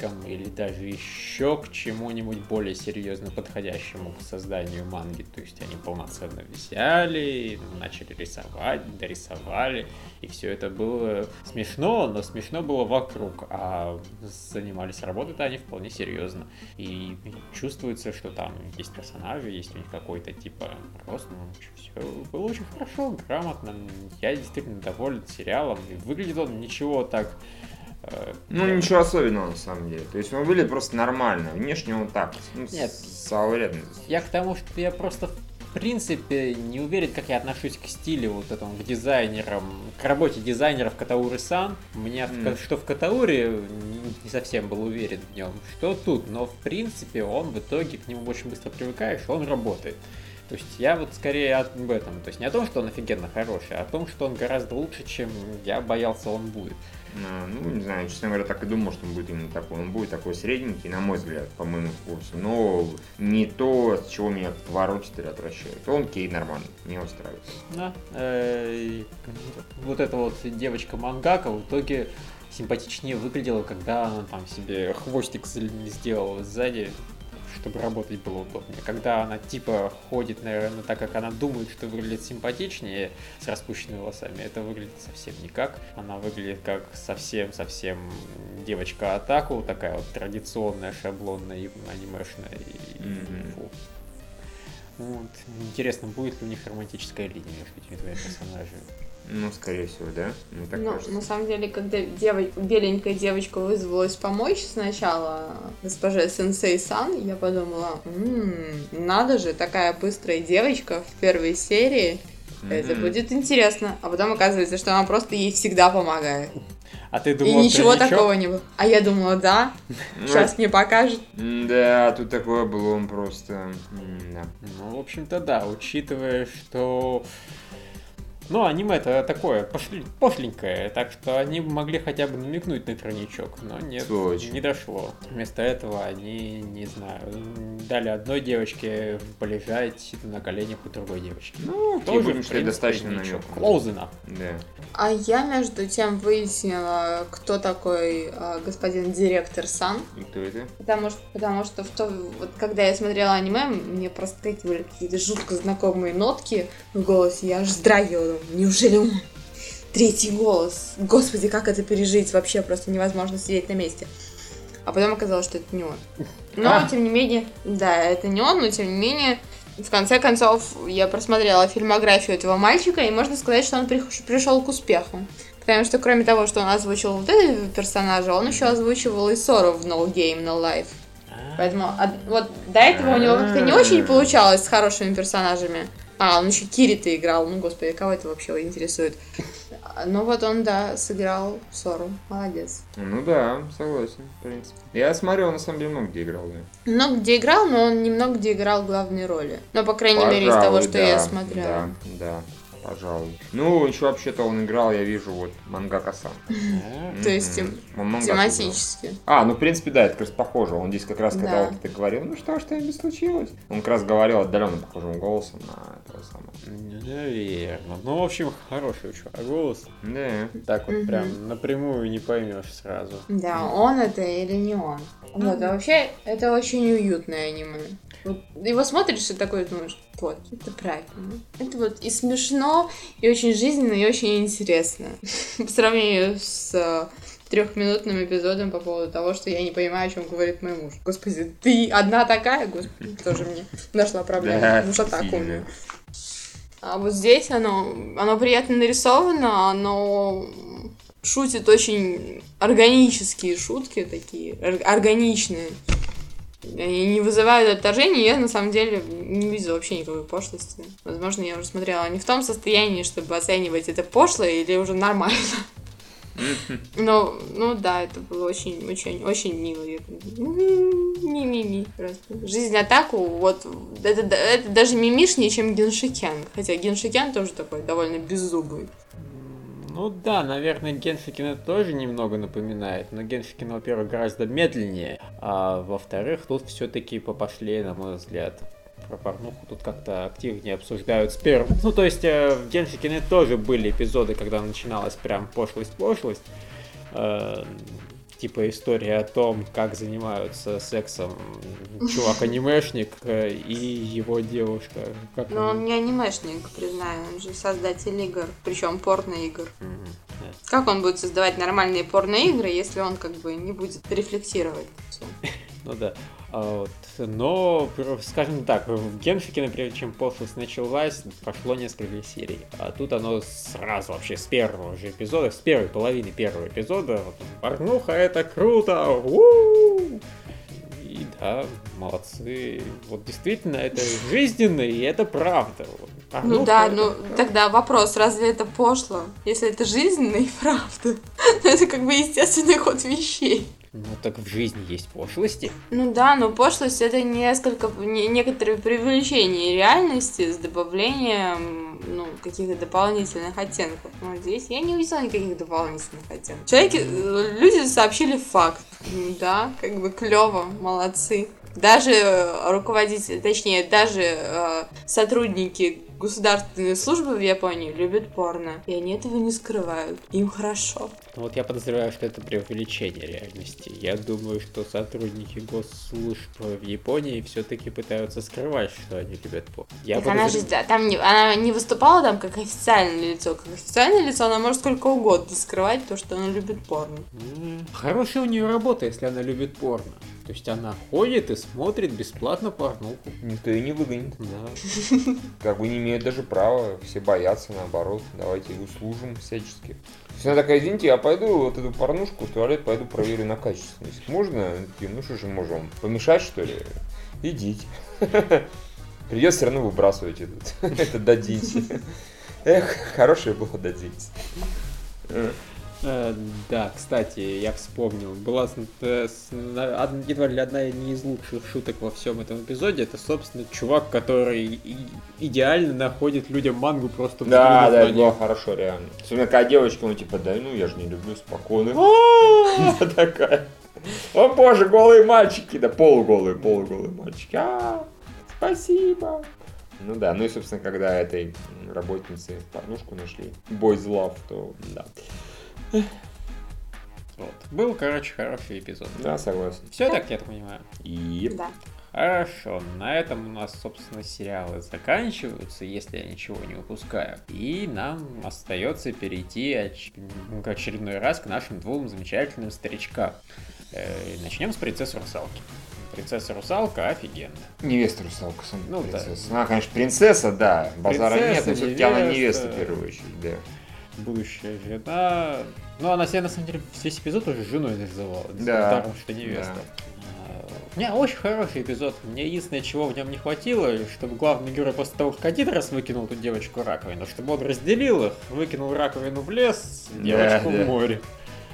ассистенткам или даже еще к чему-нибудь более серьезно подходящему к созданию манги. То есть они полноценно взяли, начали рисовать, дорисовали, и все это было смешно, но смешно было вокруг, а занимались работой-то они вполне серьезно. И чувствуется, что там есть персонажи, есть у них какой-то типа рост, ну, все было очень хорошо, грамотно. Я действительно доволен сериалом, и выглядит он ничего так Ну, я- ничего особенного, на самом деле. То есть он выглядит просто нормально. Внешне он так. Ну, Нет. Заурядный. Я к тому, что я просто в принципе не уверен, как я отношусь к стилю вот этому, к дизайнерам, к работе дизайнеров Катауры-сан. Мне в Ка- Мгм. что в Катауре не- не совсем был уверен в нем, что тут, но в принципе он в итоге к нему очень быстро привыкаешь, он работает. То есть я вот скорее об этом, то есть не о том, что он офигенно хороший, а о том, что он гораздо лучше, чем я боялся он будет. А, Ну, не знаю, честно говоря, так и думал, что он будет именно такой. Он будет такой средненький, на мой взгляд, по моему вкусу. Но не то, от чего меня воротит или отвращает. Он окей, нормально, мне устраивает. Да. э, Вот эта вот девочка Мангака в итоге симпатичнее выглядела, когда она там себе хвостик сделала сзади, чтобы работать было удобнее. Когда она типа ходит, наверное, так, как она думает, что выглядит симпатичнее с распущенными волосами, это выглядит совсем никак. Она выглядит как совсем-совсем девочка Атаку, такая вот традиционная, шаблонная, анимешная. И... Мгм. фу. Вот. Интересно, будет ли у них романтическая линия между этими двумя персонажами. Ну, скорее всего, да? Мне так Ну, кажется. на самом деле, когда дево- беленькая девочка вызвалась помочь сначала госпоже Сенсей Сан, я подумала, «М, надо же, такая быстрая девочка в первой серии, это Мгм. будет интересно. А потом оказывается, что она просто ей всегда помогает. А ты И думал, ничего тройничок? такого не было. А я думала, да, Ну, сейчас мне покажет. Да, тут такой облом просто. М, Да. Ну, в общем-то, да, учитывая, что... Ну, аниме это такое пошли- пошленькое, так что они бы могли хотя бы намекнуть на тройничок, но нет, Точно. не дошло. Вместо этого они, не знаю, дали одной девочке полежать на коленях у другой девочки. Ну, Тоже, будем в считать, принципе, достаточно ничего. намеков. Клоузена. Да. А я, между тем, выяснила, кто такой а, господин директор Сан. И кто это? Потому что, потому что в то, вот, когда я смотрела аниме, мне просто какие-то жутко знакомые нотки в голосе. Я аж вздрагивала. Неужели он? Третий голос. Господи, как это пережить? Вообще просто невозможно сидеть на месте. А потом оказалось, что это не он. Но, А. тем не менее, да, это не он, но тем не менее, в конце концов, я просмотрела фильмографию этого мальчика, и можно сказать, что он приш- пришел к успеху. Потому что кроме того, что он озвучивал вот этого персонажа, он еще озвучивал и Сору в No Game, No Life. Поэтому от- вот до этого у него как-то не очень получалось с хорошими персонажами. А, он еще Кирита играл. Ну, господи, кого это вообще интересует? Ну вот он, да, сыграл Сору. Молодец. Ну да, согласен, в принципе. Я смотрел, на самом деле, много где играл, да. Много где играл, но он немного где играл главные роли. Но, по крайней мере, из того, Пожалуй, что да, я смотрела. Да, да, пожалуй. Ну, еще вообще-то он играл, я вижу, вот, Мангака-сан. То есть. Тематически. А, ну, в принципе, да, это как раз похоже. Он здесь как раз, когда Да. вот это говорил, ну что, что-нибудь случилось? Он как раз говорил отдаленно похожим голосом на этого самого. Наверное. Ну, в общем, хороший у чувака голос. Да. Так вот прям напрямую не поймешь сразу. Да, он это или не он. Вот, а вообще, это очень уютное аниме. Вот его смотришь и такой думаешь, вот, это правильно. Это вот и смешно, и очень жизненно, и очень интересно. По сравнению с э, трехминутным эпизодом по поводу того, что я не понимаю, о чем говорит мой муж. Господи, ты одна такая? Господи, тоже мне нашла проблему. Да, Муж атаку у меня. А вот здесь оно, оно приятно нарисовано, оно шутит очень органические шутки такие, ор- органичные. Они не вызывают отторжения, я на самом деле не видела вообще никакой пошлости. Возможно, я уже смотрела не в том состоянии, чтобы оценивать это пошло или уже нормально. Но, ну да, это было очень, очень, очень мило. Я такая, «М, Ми-ми-ми. Просто. Жизнь атаку, вот, это, это даже мимишнее, чем Геншикен. Хотя Геншикен тоже такой довольно беззубый. Ну да, наверное, Геншикин это тоже немного напоминает, но Геншикин, во-первых, гораздо медленнее, а во-вторых, тут все-таки попошли, на мой взгляд. Про порнуху тут как-то активнее обсуждают с первым. Ну, то есть, э, в Геншикине тоже были эпизоды, когда начиналась прям пошлость-пошлость. Э, типа история о том, как занимаются сексом чувак-анимешник э, и его девушка. Как Но он не анимешник, признаю, он же создатель игр, причем порно-игр. Да. Как он будет создавать нормальные порно-игры, если он как бы не будет рефлексировать? Ну да. А вот, Но, пр- скажем так, в Геншике, например, чем пошлость началась, прошло несколько серий. А тут оно сразу вообще с первого же эпизода, с первой половины первого эпизода. Вот, Порнуха это круто! у И да, молодцы. Вот действительно, это жизненно, и это правда. Вот. Ну да, это ну правда. тогда вопрос, разве это пошло? Если это жизненно и правда, то это как бы естественный ход вещей. Ну так в жизни есть пошлости. Ну да, но пошлость это несколько, не- некоторые преувеличения реальности с добавлением ну, каких-то дополнительных оттенков. Но здесь я не увидела никаких дополнительных оттенков. Человеки, люди сообщили факт. Да, как бы клево, молодцы. Даже э, руководители, точнее, даже э, сотрудники государственной службы в Японии любят порно. И они этого не скрывают. Им хорошо. Ну вот я подозреваю, что это преувеличение реальности. Я думаю, что сотрудники госслужб в Японии все-таки пытаются скрывать, что они любят порно. Я так она же да, там не, она не выступала там как официальное лицо. Как официальное лицо она может сколько угодно скрывать то, что она любит порно. Хорошая у нее работа, если она любит порно. То есть она ходит и смотрит бесплатно порнуху. Никто и не выгонит. Да. Как бы не имеют даже права, все боятся, наоборот. Давайте услужим всячески. То есть она такая, извините, я пойду вот эту порнушку в туалет, пойду проверю на качественность. Можно? Ну что же можем? Помешать, что ли? Идите. Придется все равно выбрасывать этот. Это дадите. Эх, хорошее было дадите. Э, Да, кстати, я вспомнил. Была э, с- едва ли одна не из лучших шуток во всем этом эпизоде. Это, собственно, чувак, который и- идеально находит людям мангу просто Да, да, это было хорошо, реально. Особенно когда девочка, ну типа, да, ну я же не люблю спокойно. Она такая. О боже, голые мальчики, да полуголые, полуголые мальчики. А, Спасибо. Ну да, ну и, собственно, когда этой м, работнице порнушку нашли, Boys Love, то да. Вот. Был, короче, хороший эпизод. Да, согласен. Все так, я так понимаю. И Да. Хорошо, на этом у нас, собственно, сериалы заканчиваются, если я ничего не упускаю. И нам остается перейти оч- в очередной раз к нашим двум замечательным старичкам. Э, Начнем с принцессы русалки. Принцесса русалка офигенно. невеста русалка, сама Ну да. принцесса. Она, конечно, принцесса, да, базара Принцесса, нет, но все-таки она невеста. невеста в первую очередь, да. Будущая жена. Ну, она себя на самом деле весь эпизод уже женой называла. Да. Даром, что невеста. А, Не, очень хороший эпизод. Мне единственное, чего в нем не хватило, чтобы главный герой после того, как один раз выкинул эту девочку раковину, чтобы он разделил их, выкинул раковину в лес, девочку да. в море.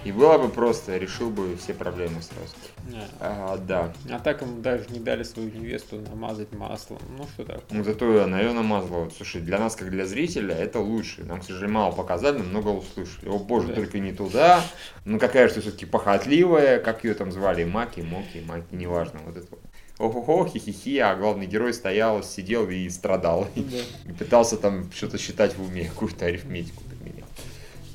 И было бы просто, решил бы все проблемы сразу. Да. А, да. А так ему даже не дали свою невесту намазать маслом. Ну что так. Ну, зато она ее намазала. Вот, Слушай, для нас, как для зрителя, это лучше. Нам, к сожалению, мало показали, но много услышали. О боже, Да. только не туда. Ну, какая же ты все-таки похотливая. Как ее там звали? Маки, Моки, Маки, неважно. Вот это вот. Ох-охо, хи-хи-хи, а главный герой стоял, сидел и страдал. Да. И пытался там что-то считать в уме, какую-то арифметику.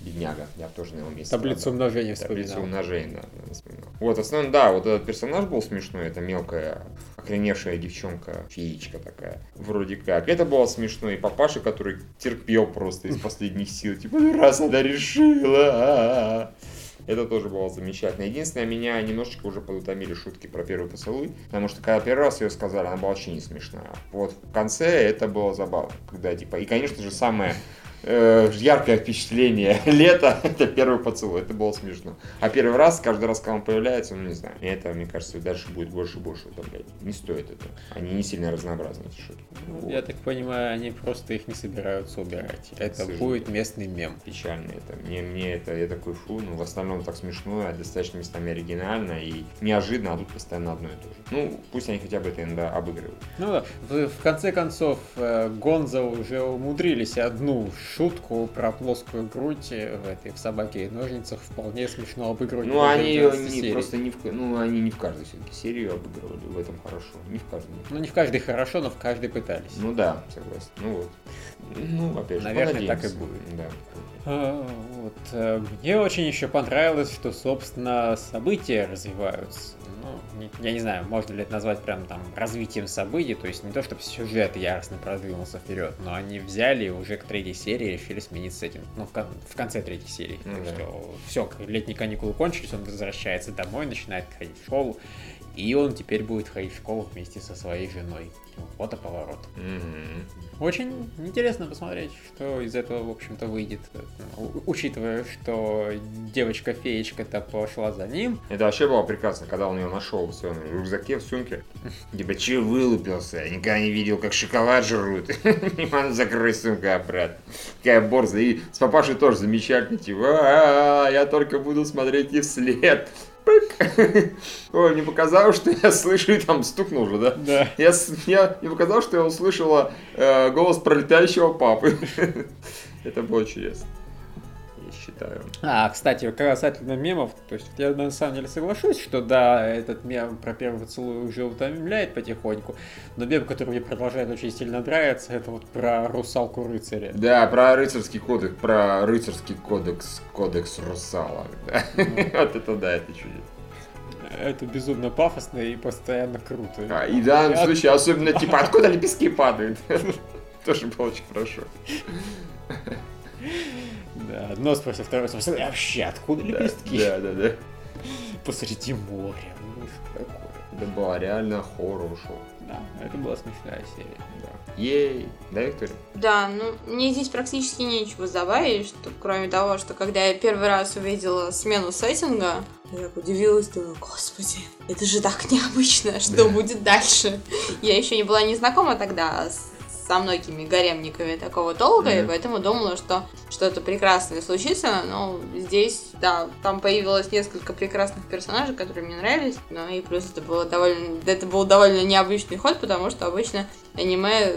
Бедняга, я тоже на его месте. Таблицу страдал. умножения Таблицу вспоминал. умножения, да, вспоминал. Вот, основном, да, вот этот персонаж был смешной, это мелкая, охреневшая девчонка, феечка такая, вроде как. Это было смешно, и папаша, который терпел просто из последних сил, типа, «Ну, раз она решила, а-а-а». это тоже было замечательно. Единственное, меня немножечко уже подутомили шутки про первый поцелуй, потому что когда первый раз ее сказали, она была вообще не смешная. Вот в конце это было забавно, когда типа, и конечно же самое яркое впечатление лета это первый поцелуй, это было смешно. А первый раз, каждый раз, когда он появляется, ну не знаю, и это, мне кажется, дальше будет больше и больше утомлять. Не стоит это. Они не сильно разнообразны, эти шутки. Ну, Вот. Я так понимаю, они просто их не собираются убирать. Это сожалению. будет местный мем. Печально это. Мне, мне это, я такой фу, ну в основном так смешно, а достаточно местами оригинально и неожиданно, а тут постоянно одно и то же. Ну, пусть они хотя бы это иногда обыгрывают. Ну да, в, в конце концов, э, Гонза уже умудрились одну шутку про плоскую грудь в этой в собаке и ножницах вполне смешно обыгрывать. Ну, они ее не, просто не в, ну, они не в каждой все-таки серию обыгрывали, в этом хорошо. Не в каждой. Ну, не в каждой хорошо, но в каждой пытались. Ну да, согласен. Ну вот. Ну, опять же, Наверное, так и будет. Да. А, вот. Э, мне очень еще понравилось, что, собственно, события развиваются ну, я не знаю, можно ли это назвать прям там развитием событий, то есть не то, чтобы сюжет яростно продвинулся вперед, но они взяли и уже к третьей серии решили смениться с этим, ну, в, кон- в конце третьей серии, mm-hmm. что все, летние каникулы кончились, он возвращается домой, начинает ходить в школу, и он теперь будет ходить в школу вместе со своей женой. Вот и поворот. Mm-hmm. Очень интересно посмотреть, что из этого, в общем-то, выйдет. У- учитывая, что девочка-феечка-то пошла за ним. Это вообще было прекрасно, когда он ее нашел в своем рюкзаке, в сумке. Типа, че вылупился? Я никогда не видел, как шоколад жрут. Не могу закрыть сумку обратно. Какая борза. И с папашей тоже замечательно. Типа, я только буду смотреть и вслед. Ой, мне показалось, что я слышу, и там стукнул же, да? Да. Я, я, мне показалось, что я услышала э, голос пролетающего папы. Это было чудесно считаю. А, кстати, касательно мемов, то есть я на самом деле соглашусь, что да, этот мем про первый поцелуй уже утомляет потихоньку, но мем, который мне продолжает очень сильно нравиться, это вот про русалку рыцаря. Да, про рыцарский кодекс, про рыцарский кодекс, кодекс русалок. Да. Вот это да, это чудесно. Это безумно пафосно и постоянно круто. А, и в случае, особенно типа, откуда лепестки падают? Тоже было очень хорошо. Да, одно спросил, второе спросил, и вообще откуда лепестки? Да, да, да. Посреди моря. Ну что такое? Это было реально хорошо. Да, это была смешная серия. Да. Ей! Да, Виктория? Да, ну, мне здесь практически нечего добавить, что, кроме того, что когда я первый раз увидела смену сеттинга, я так удивилась, думаю, господи, это же так необычно, что будет дальше? Я еще не была не знакома тогда с со многими гаремниками такого толка, mm-hmm. и поэтому думала, что что-то прекрасное случится, но здесь, да, там появилось несколько прекрасных персонажей, которые мне нравились, но и плюс это было довольно, это был довольно необычный ход, потому что обычно аниме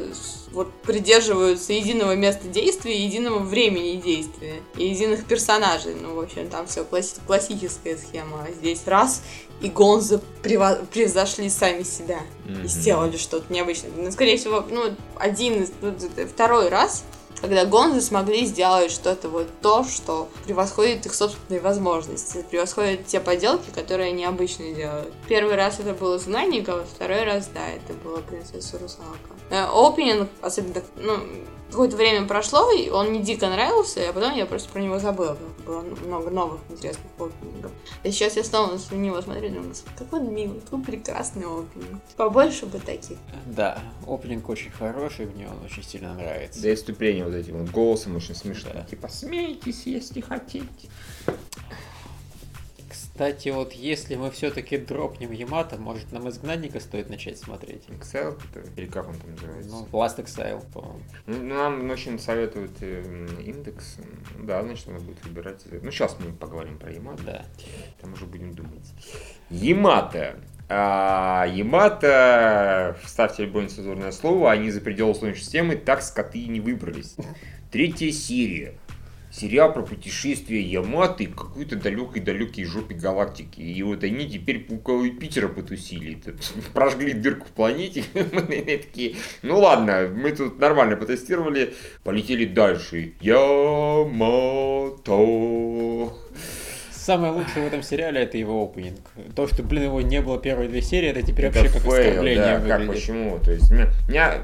вот придерживаются единого места действия, единого времени действия и единых персонажей. Ну, в общем, там все класс- классическая схема. А здесь раз и Гонзо превзошли сами себя mm-hmm. и сделали что-то необычное. Ну, скорее всего, ну, один из, ну, второй раз когда Гонзы смогли сделать что-то вот то, что превосходит их собственные возможности, превосходит те поделки, которые они обычно делают. Первый раз это было Знайникова, второй раз, да, это была принцесса Русалка. Э, опенинг, особенно, ну, какое-то время прошло, и он мне дико нравился, а потом я просто про него забыла. Было много новых интересных опенингов. И сейчас я снова на него смотрю и думаю, какой он милый, какой прекрасный опенинг. Побольше бы таких. Да, опенинг очень хороший, мне он очень сильно нравится. Да и вступление вот этим вот голосом очень смешно. Да. Типа, смейтесь, если хотите. Кстати, вот если мы все-таки дропнем Ямато, может нам изгнанника стоит начать смотреть? Exile, или как он там называется? Ну, Last Exile, по-моему. Ну, нам очень советуют э, индекс. Да, значит, надо будет выбирать. Ну, сейчас мы поговорим про Ямато. Да. Там уже будем думать. Ямато. А, Ямато, вставьте любое нецензурное слово, они за пределы Солнечной системы так скоты не выбрались. Третья серия сериал про путешествие Яматы к какой-то далекой-далекой жопе галактики. И вот они теперь около Питера потусили. Прожгли дырку в планете. Мы такие, ну ладно, мы тут нормально потестировали. Полетели дальше. Ямато. Самое лучшее в этом сериале это его опенинг. То, что, блин, его не было первые две серии, это теперь это вообще как фейл, оскорбление да, как, почему? То есть, меня, меня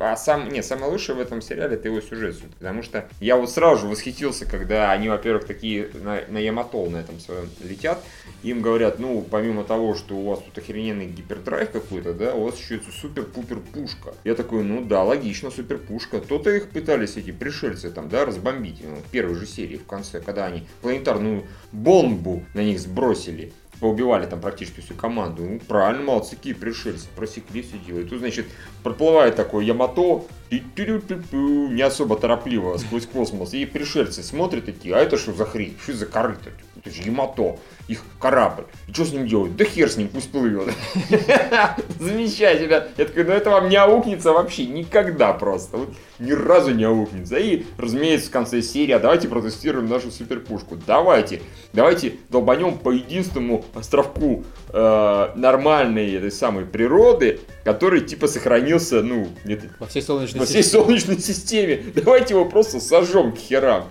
а сам, не, самое лучшее в этом сериале это его сюжет, потому что я вот сразу же восхитился, когда они, во-первых, такие на, на Ямато на этом своем летят, им говорят, ну, помимо того, что у вас тут охрененный гипердрайв какой-то, да, у вас еще это супер-пупер пушка. Я такой, ну да, логично, супер пушка. То-то их пытались эти пришельцы там, да, разбомбить ну, в первой же серии в конце, когда они планетарную бомбу на них сбросили. поубивали там практически всю команду. Ну, правильно, молодцы, какие пришельцы, просекли все дело. И тут, значит, проплывает такой Ямато, не особо торопливо сквозь космос. И пришельцы смотрят такие, а это что за хрень, что за корыто? Это же Ямато, их корабль. И что с ним делать? Да хер с ним, пусть плывет. Замечательно. Я такой, ну это вам не аукнется вообще никогда просто. Вот, ни разу не аукнется. И, разумеется, в конце серии, а давайте протестируем нашу суперпушку. Давайте, давайте долбанем по единственному островку э, нормальной этой самой природы, который типа сохранился, ну, это, во всей солнечной, во всей солнечной системе. Давайте его просто сожжем к херам.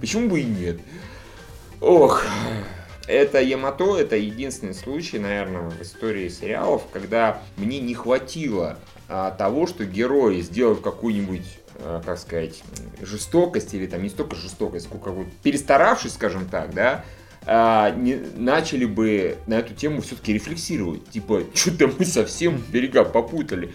Почему бы и нет? Ох, это Ямато, это единственный случай, наверное, в истории сериалов, когда мне не хватило а, того, что герои, сделав какую-нибудь а, как сказать, жестокость, или там не столько жестокость, сколько вот перестаравшись, скажем так, да, а, не, начали бы на эту тему все-таки рефлексировать. Типа, что-то мы совсем берега попутали.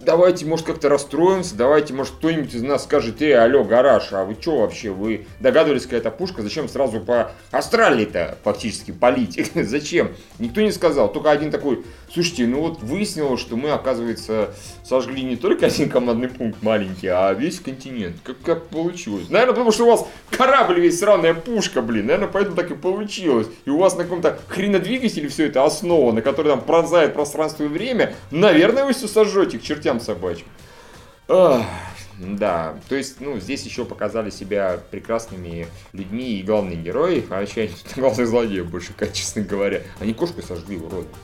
Давайте, может, как-то расстроимся, давайте, может, кто-нибудь из нас скажет, эй, алло, гараж, а вы что вообще, вы догадывались, какая это пушка, зачем сразу по Австралии-то фактически полить? зачем? Никто не сказал, только один такой, слушайте, ну вот выяснилось, что мы, оказывается, сожгли не только один командный пункт маленький, а весь континент. Как, как получилось? Наверное, потому что у вас корабль весь сраная пушка, блин, наверное, поэтому так и получилось. И у вас на каком-то хренодвигателе все это основано, который там пронзает пространство и время, наверное, вы все сожжете к чертям собачьим. Да, то есть, ну, здесь еще показали себя прекрасными людьми и главные герои, а еще они главные злодеи больше, честно говоря. Они кошку сожгли, урод.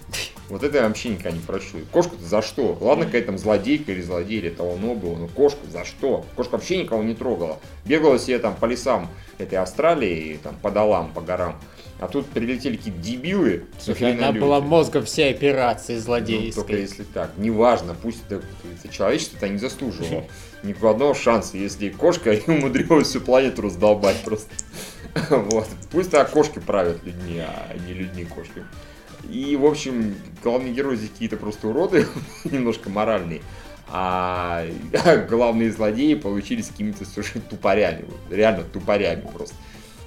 Вот это я вообще никогда не прощу. Кошку-то за что? Ладно, какая там злодейка или злодей, или того было, но кошку за что? Кошка вообще никого не трогала. Бегала себе там по лесам этой Австралии, там, по долам, по горам. А тут прилетели какие-то дебилы. Слушай, она люди. была мозгом всей операции злодейской. Ну, только если так. Неважно, пусть это, это человечество это не заслуживало. Никакого шанса, если кошка и умудрилась всю планету раздолбать просто. Вот. Пусть так кошки правят людьми, а не людьми кошки. И, в общем, главные герои здесь какие-то просто уроды, немножко моральные. А главные злодеи получились какими-то совершенно тупорями. Реально тупорями просто.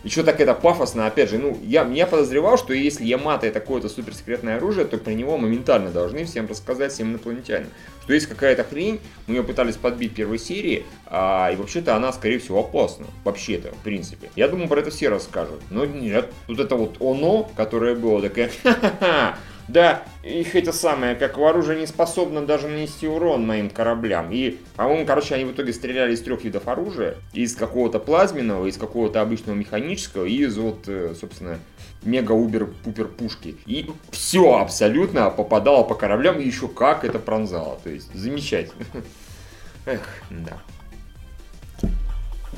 Еще так это пафосно, опять же, ну, я, я подозревал, что если Ямато это какое-то суперсекретное оружие, то про него моментально должны всем рассказать, всем инопланетянам. Что есть какая-то хрень, мы ее пытались подбить в первой серии, а, и вообще-то она, скорее всего, опасна. Вообще-то, в принципе. Я думаю, про это все расскажут. Но нет, тут это вот оно, которое было такое, ха-ха-ха, да, их это самое, как оружие не способно даже нанести урон моим кораблям. И, по-моему, короче, они в итоге стреляли из трех видов оружия. Из какого-то плазменного, из какого-то обычного механического и из вот, э, собственно, мега-убер-пупер пушки. И все абсолютно попадало по кораблям и еще как это пронзало. То есть, замечательно. Эх, да.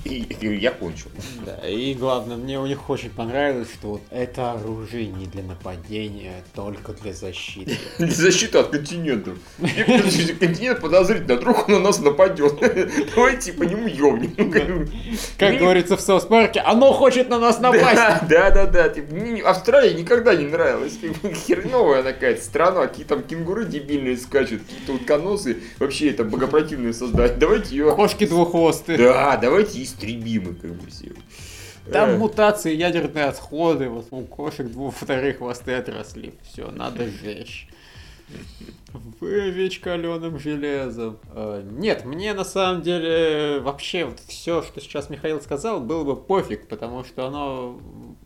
И, и я кончил. Да, и главное, мне у них очень понравилось, что вот это оружие не для нападения, а только для защиты. Для защиты от континентов. Континент подозрительно, вдруг он на нас нападет. Давайте по нему ёбнем. Как говорится в Соус Парке, оно хочет на нас напасть. Да, да, да. Австралия никогда не нравилась. Хреновая она какая-то страна, какие там кенгуры дебильные скачут, какие-то утконосы. Вообще это богопротивные создать. Давайте ее... Кошки двуххвостые. Да, давайте неистребимы, как бы все. Там мутации, ядерные отходы, вот у кошек двух вторых хвосты отросли. Все, надо жечь. Выжечь каленым железом. Э, нет, мне на самом деле вообще вот все, что сейчас Михаил сказал, было бы пофиг, потому что оно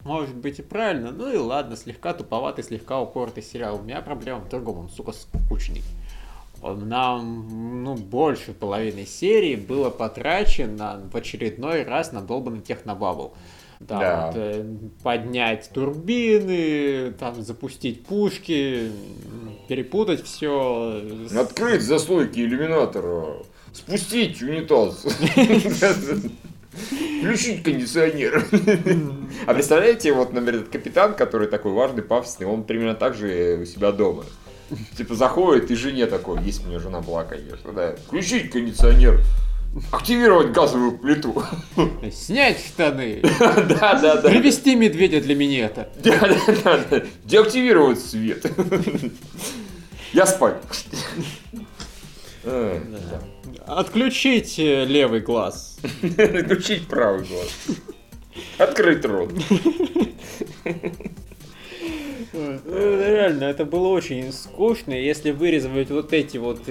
может быть и правильно. Ну и ладно, слегка туповатый, слегка упоротый сериал. У меня проблема в другом, он, сука, скучный нам ну, больше половины серии было потрачено в очередной раз на долбанный технобабл. Да, да. Вот, э, поднять турбины, там запустить пушки, перепутать все. Открыть заслойки иллюминатора, спустить унитаз. Включить кондиционер. А представляете, вот, например, этот капитан, который такой важный, пафосный, он примерно так же у себя дома. Типа заходит и жене такой, есть у меня жена была, конечно, да. Включить кондиционер, активировать газовую плиту. Снять штаны. Да, да, да. Привести медведя для минета. Да, да, да. Деактивировать свет. Я спать. Отключить э, левый глаз. Отключить правый глаз. Открыть рот. Ну, реально, это было очень скучно. Если вырезать вот эти вот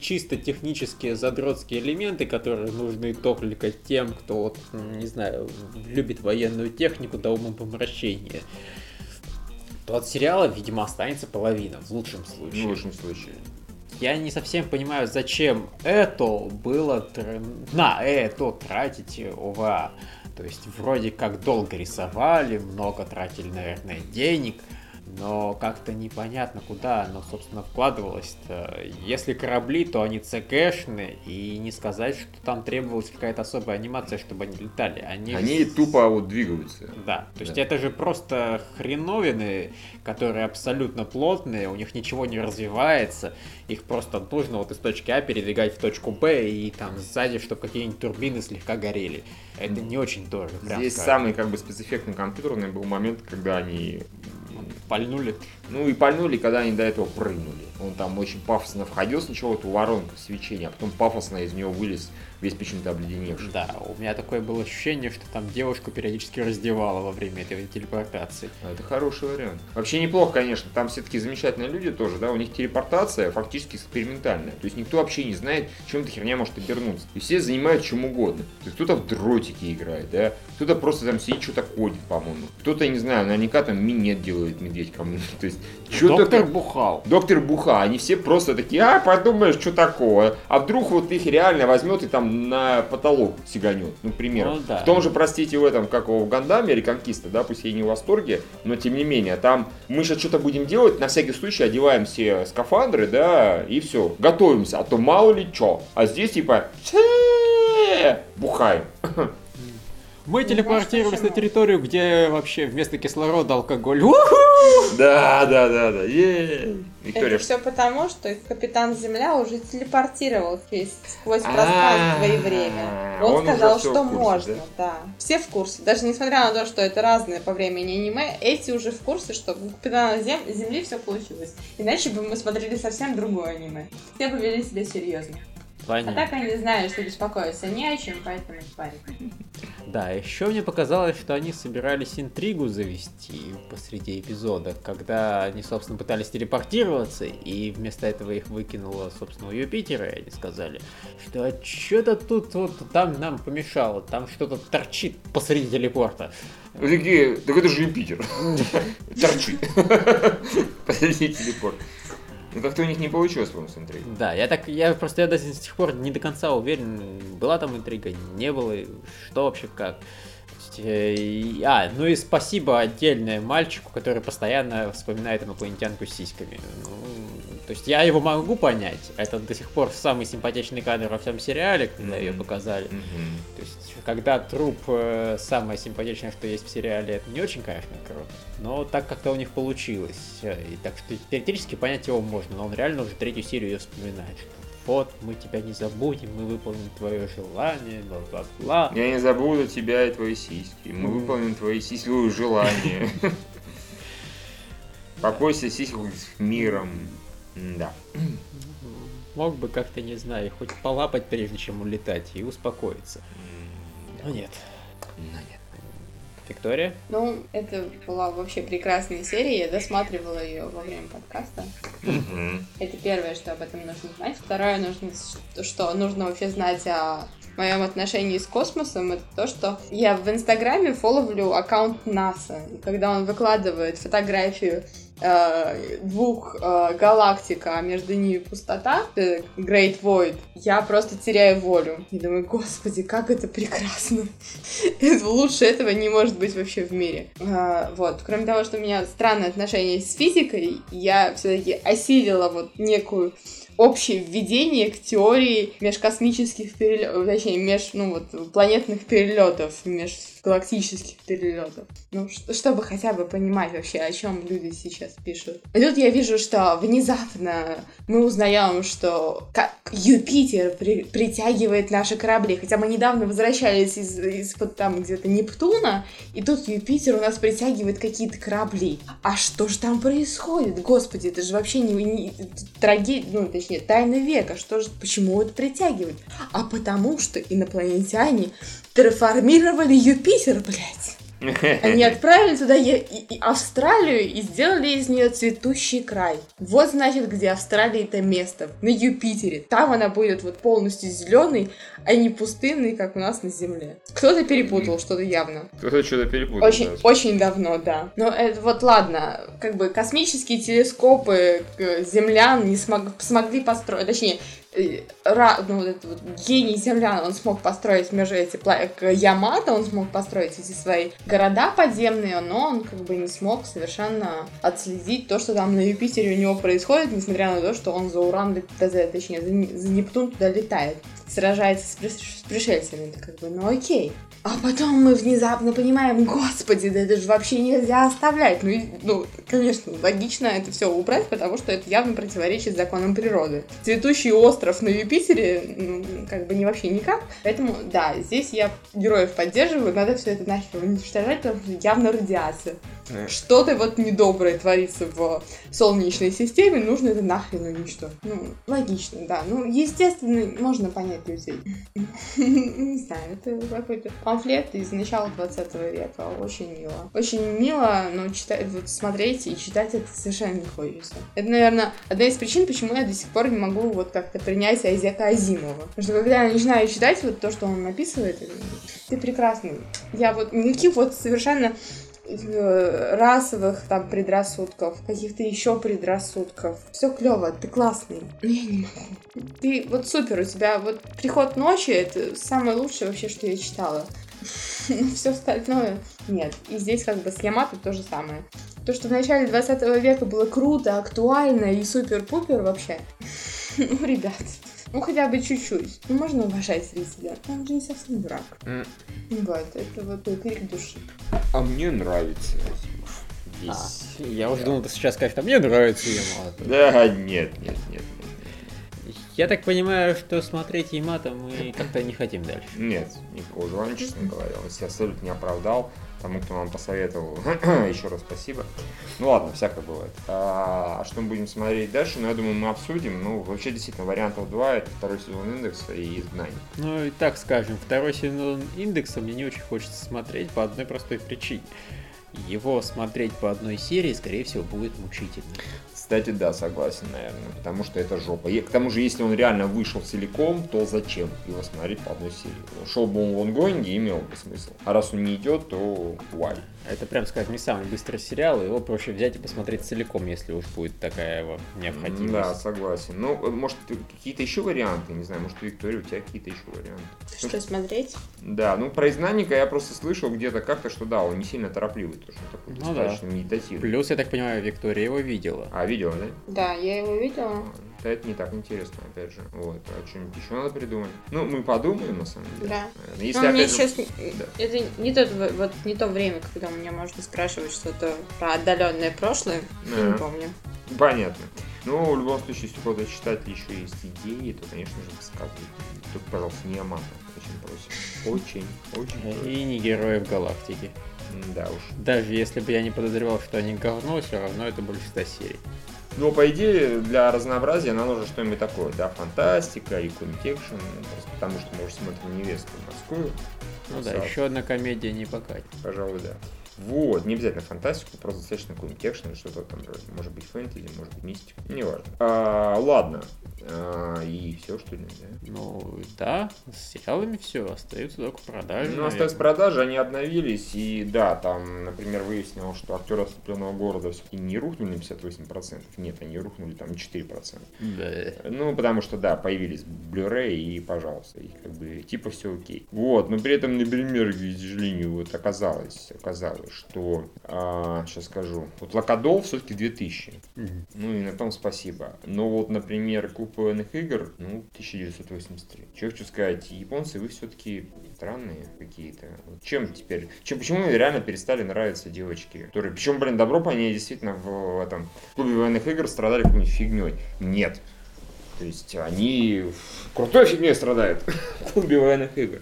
чисто технические задротские элементы, которые нужны только тем, кто, вот, не знаю, любит военную технику до умопомрачения, то от сериала, видимо, останется половина, в лучшем случае. В лучшем случае. Я не совсем понимаю, зачем это было на это тратить ОВА. То есть вроде как долго рисовали, много тратили, наверное, денег – но как-то непонятно, куда оно, собственно, вкладывалось-то. Если корабли, то они ЦГшные, и не сказать, что там требовалась какая-то особая анимация, чтобы они летали. Они, они тупо вот двигаются. Да, то есть да. это же просто хреновины, которые абсолютно плотные, у них ничего не развивается, их просто нужно вот из точки А передвигать в точку Б, и там сзади, чтобы какие-нибудь турбины слегка горели. Это не очень дорого. Здесь скажем. самый как бы спецэффектный компьютерный был момент, когда они Пальнули. Ну и пальнули, когда они до этого прыгнули. Он там очень пафосно входил сначала в эту воронку свечения, а потом пафосно из него вылез весь почему-то обледеневший. Да, у меня такое было ощущение, что там девушку периодически раздевала во время этой телепортации. А, это хороший вариант. Вообще неплохо, конечно, там все-таки замечательные люди тоже, да, у них телепортация фактически экспериментальная. То есть никто вообще не знает, чем эта херня может обернуться. И все занимают чем угодно. То есть кто-то в дротики играет, да, кто-то просто там сидит, что-то ходит, по-моему. Кто-то, не знаю, наверняка там минет делает медведь кому-нибудь. То есть что-то... Доктор Бухал. Доктор Буха. Они все просто такие, а, подумаешь, что такое. А вдруг вот их реально возьмет и там на потолок сиганет, ну, к примеру. Ну, да. В том же, простите, в этом, как в Гандаме, Реконкиста, да, пусть я не в восторге, но тем не менее, там мы сейчас что-то будем делать, на всякий случай одеваем все скафандры, да, и все, готовимся, а то мало ли что. А здесь типа, бухаем. Мы телепортировались на территорию, где вообще вместо кислорода алкоголь. Да, да, да, да. Виктория. Это все потому, что капитан Земля уже телепортировал сквозь пространство и время. Он, сказал, что можно, да? Все в курсе. Даже несмотря на то, что это разные по времени аниме, эти уже в курсе, что у капитана Земли все получилось. Иначе бы мы смотрели совсем другое аниме. Все бы вели себя серьезно. Понятно. А так они знают, что беспокоиться не о чем, поэтому не парик. Да, еще мне показалось, что они собирались интригу завести посреди эпизода, когда они, собственно, пытались телепортироваться, и вместо этого их выкинуло, собственно, у Юпитера, и они сказали, что что-то тут вот там нам помешало, там что-то торчит посреди телепорта. Такие, так это же Юпитер. Торчит. Посреди телепорта. Ну как-то у них не получилось, по-моему, с интригой. Да, я так, я просто я до сих пор не до конца уверен, была там интрига, не было, что вообще как. Э, а, ну и спасибо отдельное мальчику, который постоянно вспоминает инопланетянку с сиськами. Ну, то есть я его могу понять. Это до сих пор самый симпатичный кадр во всем сериале, когда mm-hmm. ее показали. Mm-hmm. То есть, когда труп э, самое симпатичное, что есть в сериале, это не очень, конечно, круто. Но так как-то у них получилось. И так что теоретически понять его можно, но он реально уже третью серию ее вспоминает. Вот, мы тебя не забудем, мы выполним твое желание, бла-бла-бла. Я не забуду тебя и твои сиськи. Мы выполним твои сиськи желание. Покойся сиську с миром. Да. Мог бы как-то, не знаю, хоть полапать, прежде чем улетать, и успокоиться. Но нет. Но нет. Виктория? Ну, это была вообще прекрасная серия. Я досматривала ее во время подкаста. Это первое, что об этом нужно знать. Второе, нужно, что нужно вообще знать о моем отношении с космосом, это то, что я в Инстаграме фоловлю аккаунт НАСА. И когда он выкладывает фотографию э, двух э, галактик, а между ними пустота, э, Great Void, я просто теряю волю. И думаю, господи, как это прекрасно. Лучше этого не может быть вообще в мире. Э, вот, кроме того, что у меня странное отношение с физикой, я все-таки осилила вот некую общее введение к теории межкосмических перелетов, точнее, меж, ну вот, планетных перелетов, межгалактических перелетов. Ну, чтобы хотя бы понимать вообще, о чем люди сейчас пишут. И тут я вижу, что внезапно мы узнаем, что Юпитер при притягивает наши корабли. Хотя мы недавно возвращались из, из-под там где-то Нептуна, и тут Юпитер у нас притягивает какие-то корабли. А что же там происходит? Господи, это же вообще не, не трагедия, ну, точнее, тайна века. Что же, почему это притягивает? А потому что инопланетяне терраформировали Юпитер, блядь. Они отправили туда и- и Австралию и сделали из нее цветущий край. Вот значит, где Австралия это место. На Юпитере. Там она будет вот полностью зеленой, а не пустынной, как у нас на Земле. Кто-то перепутал что-то явно. Кто-то что-то перепутал. Очень, да. очень давно, да. Но это вот ладно, как бы космические телескопы землян не смог- смогли построить, точнее, ну, вот этот вот гений землян, он смог построить между эти Ямато, он смог построить эти свои города подземные, но он как бы не смог совершенно отследить то, что там на Юпитере у него происходит, несмотря на то, что он за Уран, точнее, за, Не- за Нептун туда летает, сражается с, приш- с пришельцами, это как бы, ну окей. А потом мы внезапно понимаем, господи, да это же вообще нельзя оставлять. Ну, ну, конечно, логично это все убрать, потому что это явно противоречит законам природы. Цветущий остров на Юпитере, ну, как бы не вообще никак. Поэтому, да, здесь я героев поддерживаю, надо все это нахер уничтожать, потому что явно радиация. Что-то вот недоброе творится в Солнечной системе, нужно это нахрен уничтожить. Ну, логично, да. Ну, естественно, можно понять людей. Не знаю, это какой-то памфлет из начала 20 века. Очень мило. Очень мило, но читать, вот смотреть и читать это совершенно не хочется. Это, наверное, одна из причин, почему я до сих пор не могу вот как-то принять Айзека Азимова. Потому что когда я начинаю читать вот то, что он написывает, ты прекрасный. Я вот никаких вот совершенно э, расовых там предрассудков, каких-то еще предрассудков. Все клево, ты классный. Но я не могу. Ты вот супер, у тебя вот приход ночи это самое лучшее вообще, что я читала. Все остальное нет. И здесь как бы с Ямато то же самое. То, что в начале 20 века было круто, актуально и супер-пупер вообще. Ну, ребят, ну хотя бы чуть-чуть. Ну, можно уважать зрителя. Он же не совсем дурак. М. Вот, это вот крик души. А мне нравится. Здесь. А, я уже думал, ты сейчас скажешь, а мне нравится Ямато. Да, нет, нет, нет. Я так понимаю, что смотреть Ямато мы как-то не хотим дальше. Нет, никакого желания, честно говоря. Он себя абсолютно не оправдал. Тому, кто нам посоветовал, еще раз спасибо. Ну ладно, всякое бывает. А, а что мы будем смотреть дальше? Ну, я думаю, мы обсудим. Ну, вообще, действительно, вариантов два. Это второй сезон индекса и изгнание. Ну и так скажем, второй сезон индекса мне не очень хочется смотреть по одной простой причине. Его смотреть по одной серии, скорее всего, будет мучительно. Кстати, да, согласен, наверное, потому что это жопа. И, к тому же, если он реально вышел целиком, то зачем его смотреть по одной серии? Шел бы он в онгоинге, имел бы смысл. А раз он не идет, то why? Это, прям скажем, не самый быстрый сериал, его проще взять и посмотреть целиком, если уж будет такая вот необходимость. Да, согласен. Ну, может, какие-то еще варианты, не знаю, может, Виктория, у тебя какие-то еще варианты? Что смотреть? Да, ну про изнанника я просто слышал где-то как-то, что да, он не сильно торопливый, тоже он такой Ну да. достаточно медитативный. Плюс, я так понимаю, Виктория его видела. А, видела, да? Да, я его видела. Да, это не так интересно, опять же. Вот, а что-нибудь еще надо придумать. Ну, мы подумаем, на самом деле. Да. Если, Но мне же, сейчас да. это не тот вот не то время, когда меня можно спрашивать что-то про отдаленное прошлое. Я не помню. Понятно. Ну, в любом случае, если у кого-то читателей еще есть идеи, то, конечно же, рассказывайте. Только, пожалуйста, не Амата. Очень просим. Очень, очень просим. И не героев галактики. Да уж. Даже если бы я не подозревал, что они говно, все равно это больше 100 серий. Но, по идее, для разнообразия нам нужно что-нибудь такое, да, фантастика и комикшн, просто потому что мы уже смотрим невесту морскую. Ну да, еще одна комедия не покатит. Пожалуй, да. Вот, не обязательно фантастику, просто достаточно какой-нибудь экшен или что-то там. Может быть фэнтези, может быть мистика, неважно. А, ладно. А, и все, что ли, да? Ну да, с сериалами все, остаются только продажи. Ну, остались продажи, они обновились, и да, там, например, выяснилось, что актеры ослепленного города все-таки не рухнули на 58%. Нет, они рухнули там на 4%. Да. Ну, потому что, да, появились Blu-ray и, пожалуйста, их как бы, типа, все окей. Вот, но при этом, например, к сожалению, вот оказалось, оказалось, что, сейчас скажу, вот Локодол все-таки 2000. Мгм. Ну и на том спасибо. Но вот, например, Клуб военных игр, ну, 1983. Что я хочу сказать, японцы, вы все-таки странные какие-то. Вот чем теперь, чем, почему реально перестали нравиться девочки, которые, причем, блин, добро по ней действительно в, этом Клубе военных игр страдали какой-нибудь фигней. Нет. То есть они крутой фигней страдают в Клубе военных игр.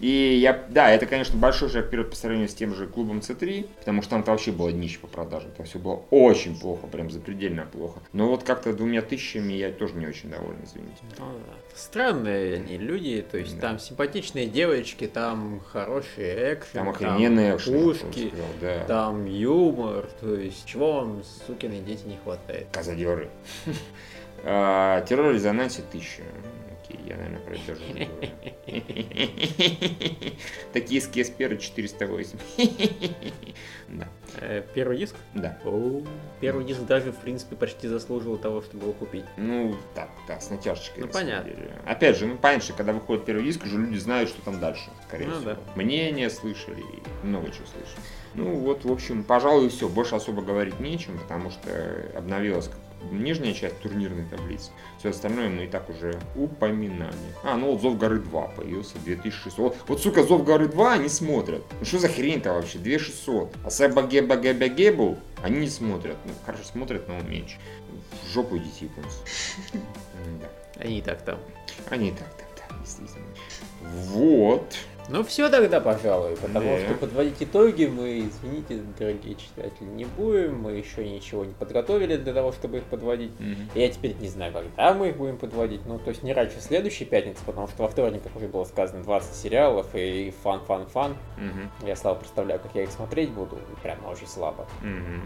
И я, да, это, конечно, большой шаг вперед по сравнению с тем же клубом C3, потому что там-то вообще было днище по продажам. Там все было очень плохо, прям запредельно плохо. Но вот как-то двумя тысячами я тоже не очень доволен, извините. Ну да. Странные они люди, то есть Да. там симпатичные девочки, там хороший экшен, Там охрененные бы пушки, сказал, да. там юмор, то есть чего вам, сукины дети, не хватает. Казадеры. А, Террор резонансе 1000. Окей, я, наверное, про это тоже забыл. Токийские сперы 408. Да, Э, Первый диск? да. Первый диск даже, в принципе, почти заслужил того, чтобы его купить. Ну, так, да, с натяжечкой. Ну, понятно. Опять же, ну, понятно, что когда выходит первый диск, уже люди знают, что там дальше, скорее Ну, всего. да. Мнения слышали, и много чего слышали. Ну, вот, в общем, пожалуй, все. Больше особо говорить нечем, потому что обновилась нижняя часть турнирной таблицы. Все остальное мы и так уже упоминали. А, ну вот Зов горы 2 появился 2600. Вот, вот, сука, Зов горы 2 они смотрят. Ну что за хрень-то вообще? 2600. А Сэба Геба Геба Гебу они не смотрят. Ну, хорошо смотрят, но меньше. В жопу идите, японцы. Да. Они и так там. Они так, так, так, действительно. Вот. Ну все тогда, пожалуй, потому Да. что подводить итоги мы, извините, дорогие читатели, не будем. Мы еще ничего не подготовили для того, чтобы их подводить. Я теперь не знаю, когда мы их будем подводить. Ну, то есть не раньше следующей пятницы, потому что во вторник, как уже было сказано, 20 сериалов и fun-fun-fun. Мгм. Я слабо представляю, как я их смотреть буду. Прям очень слабо. Мгм.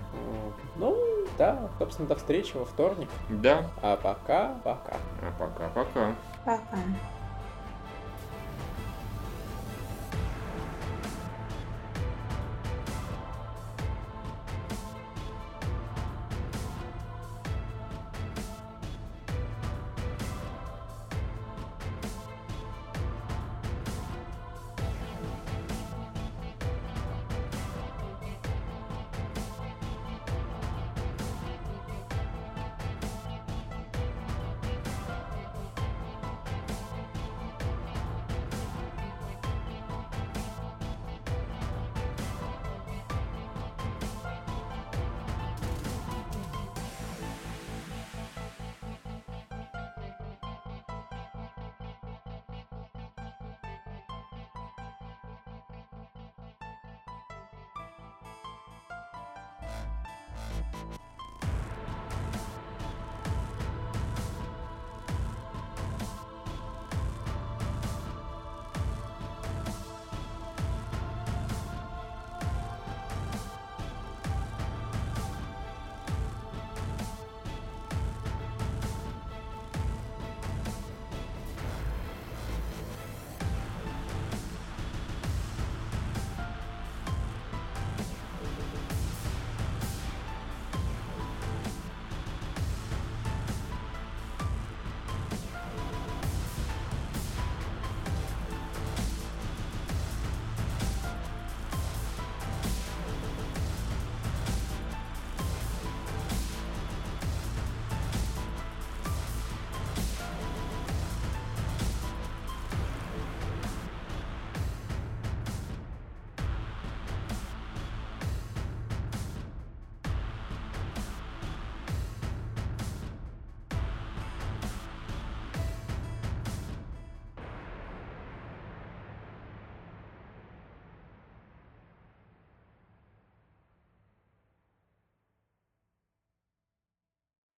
Ну, да, собственно, до встречи во вторник. Да. А пока, пока. А пока-пока. Пока.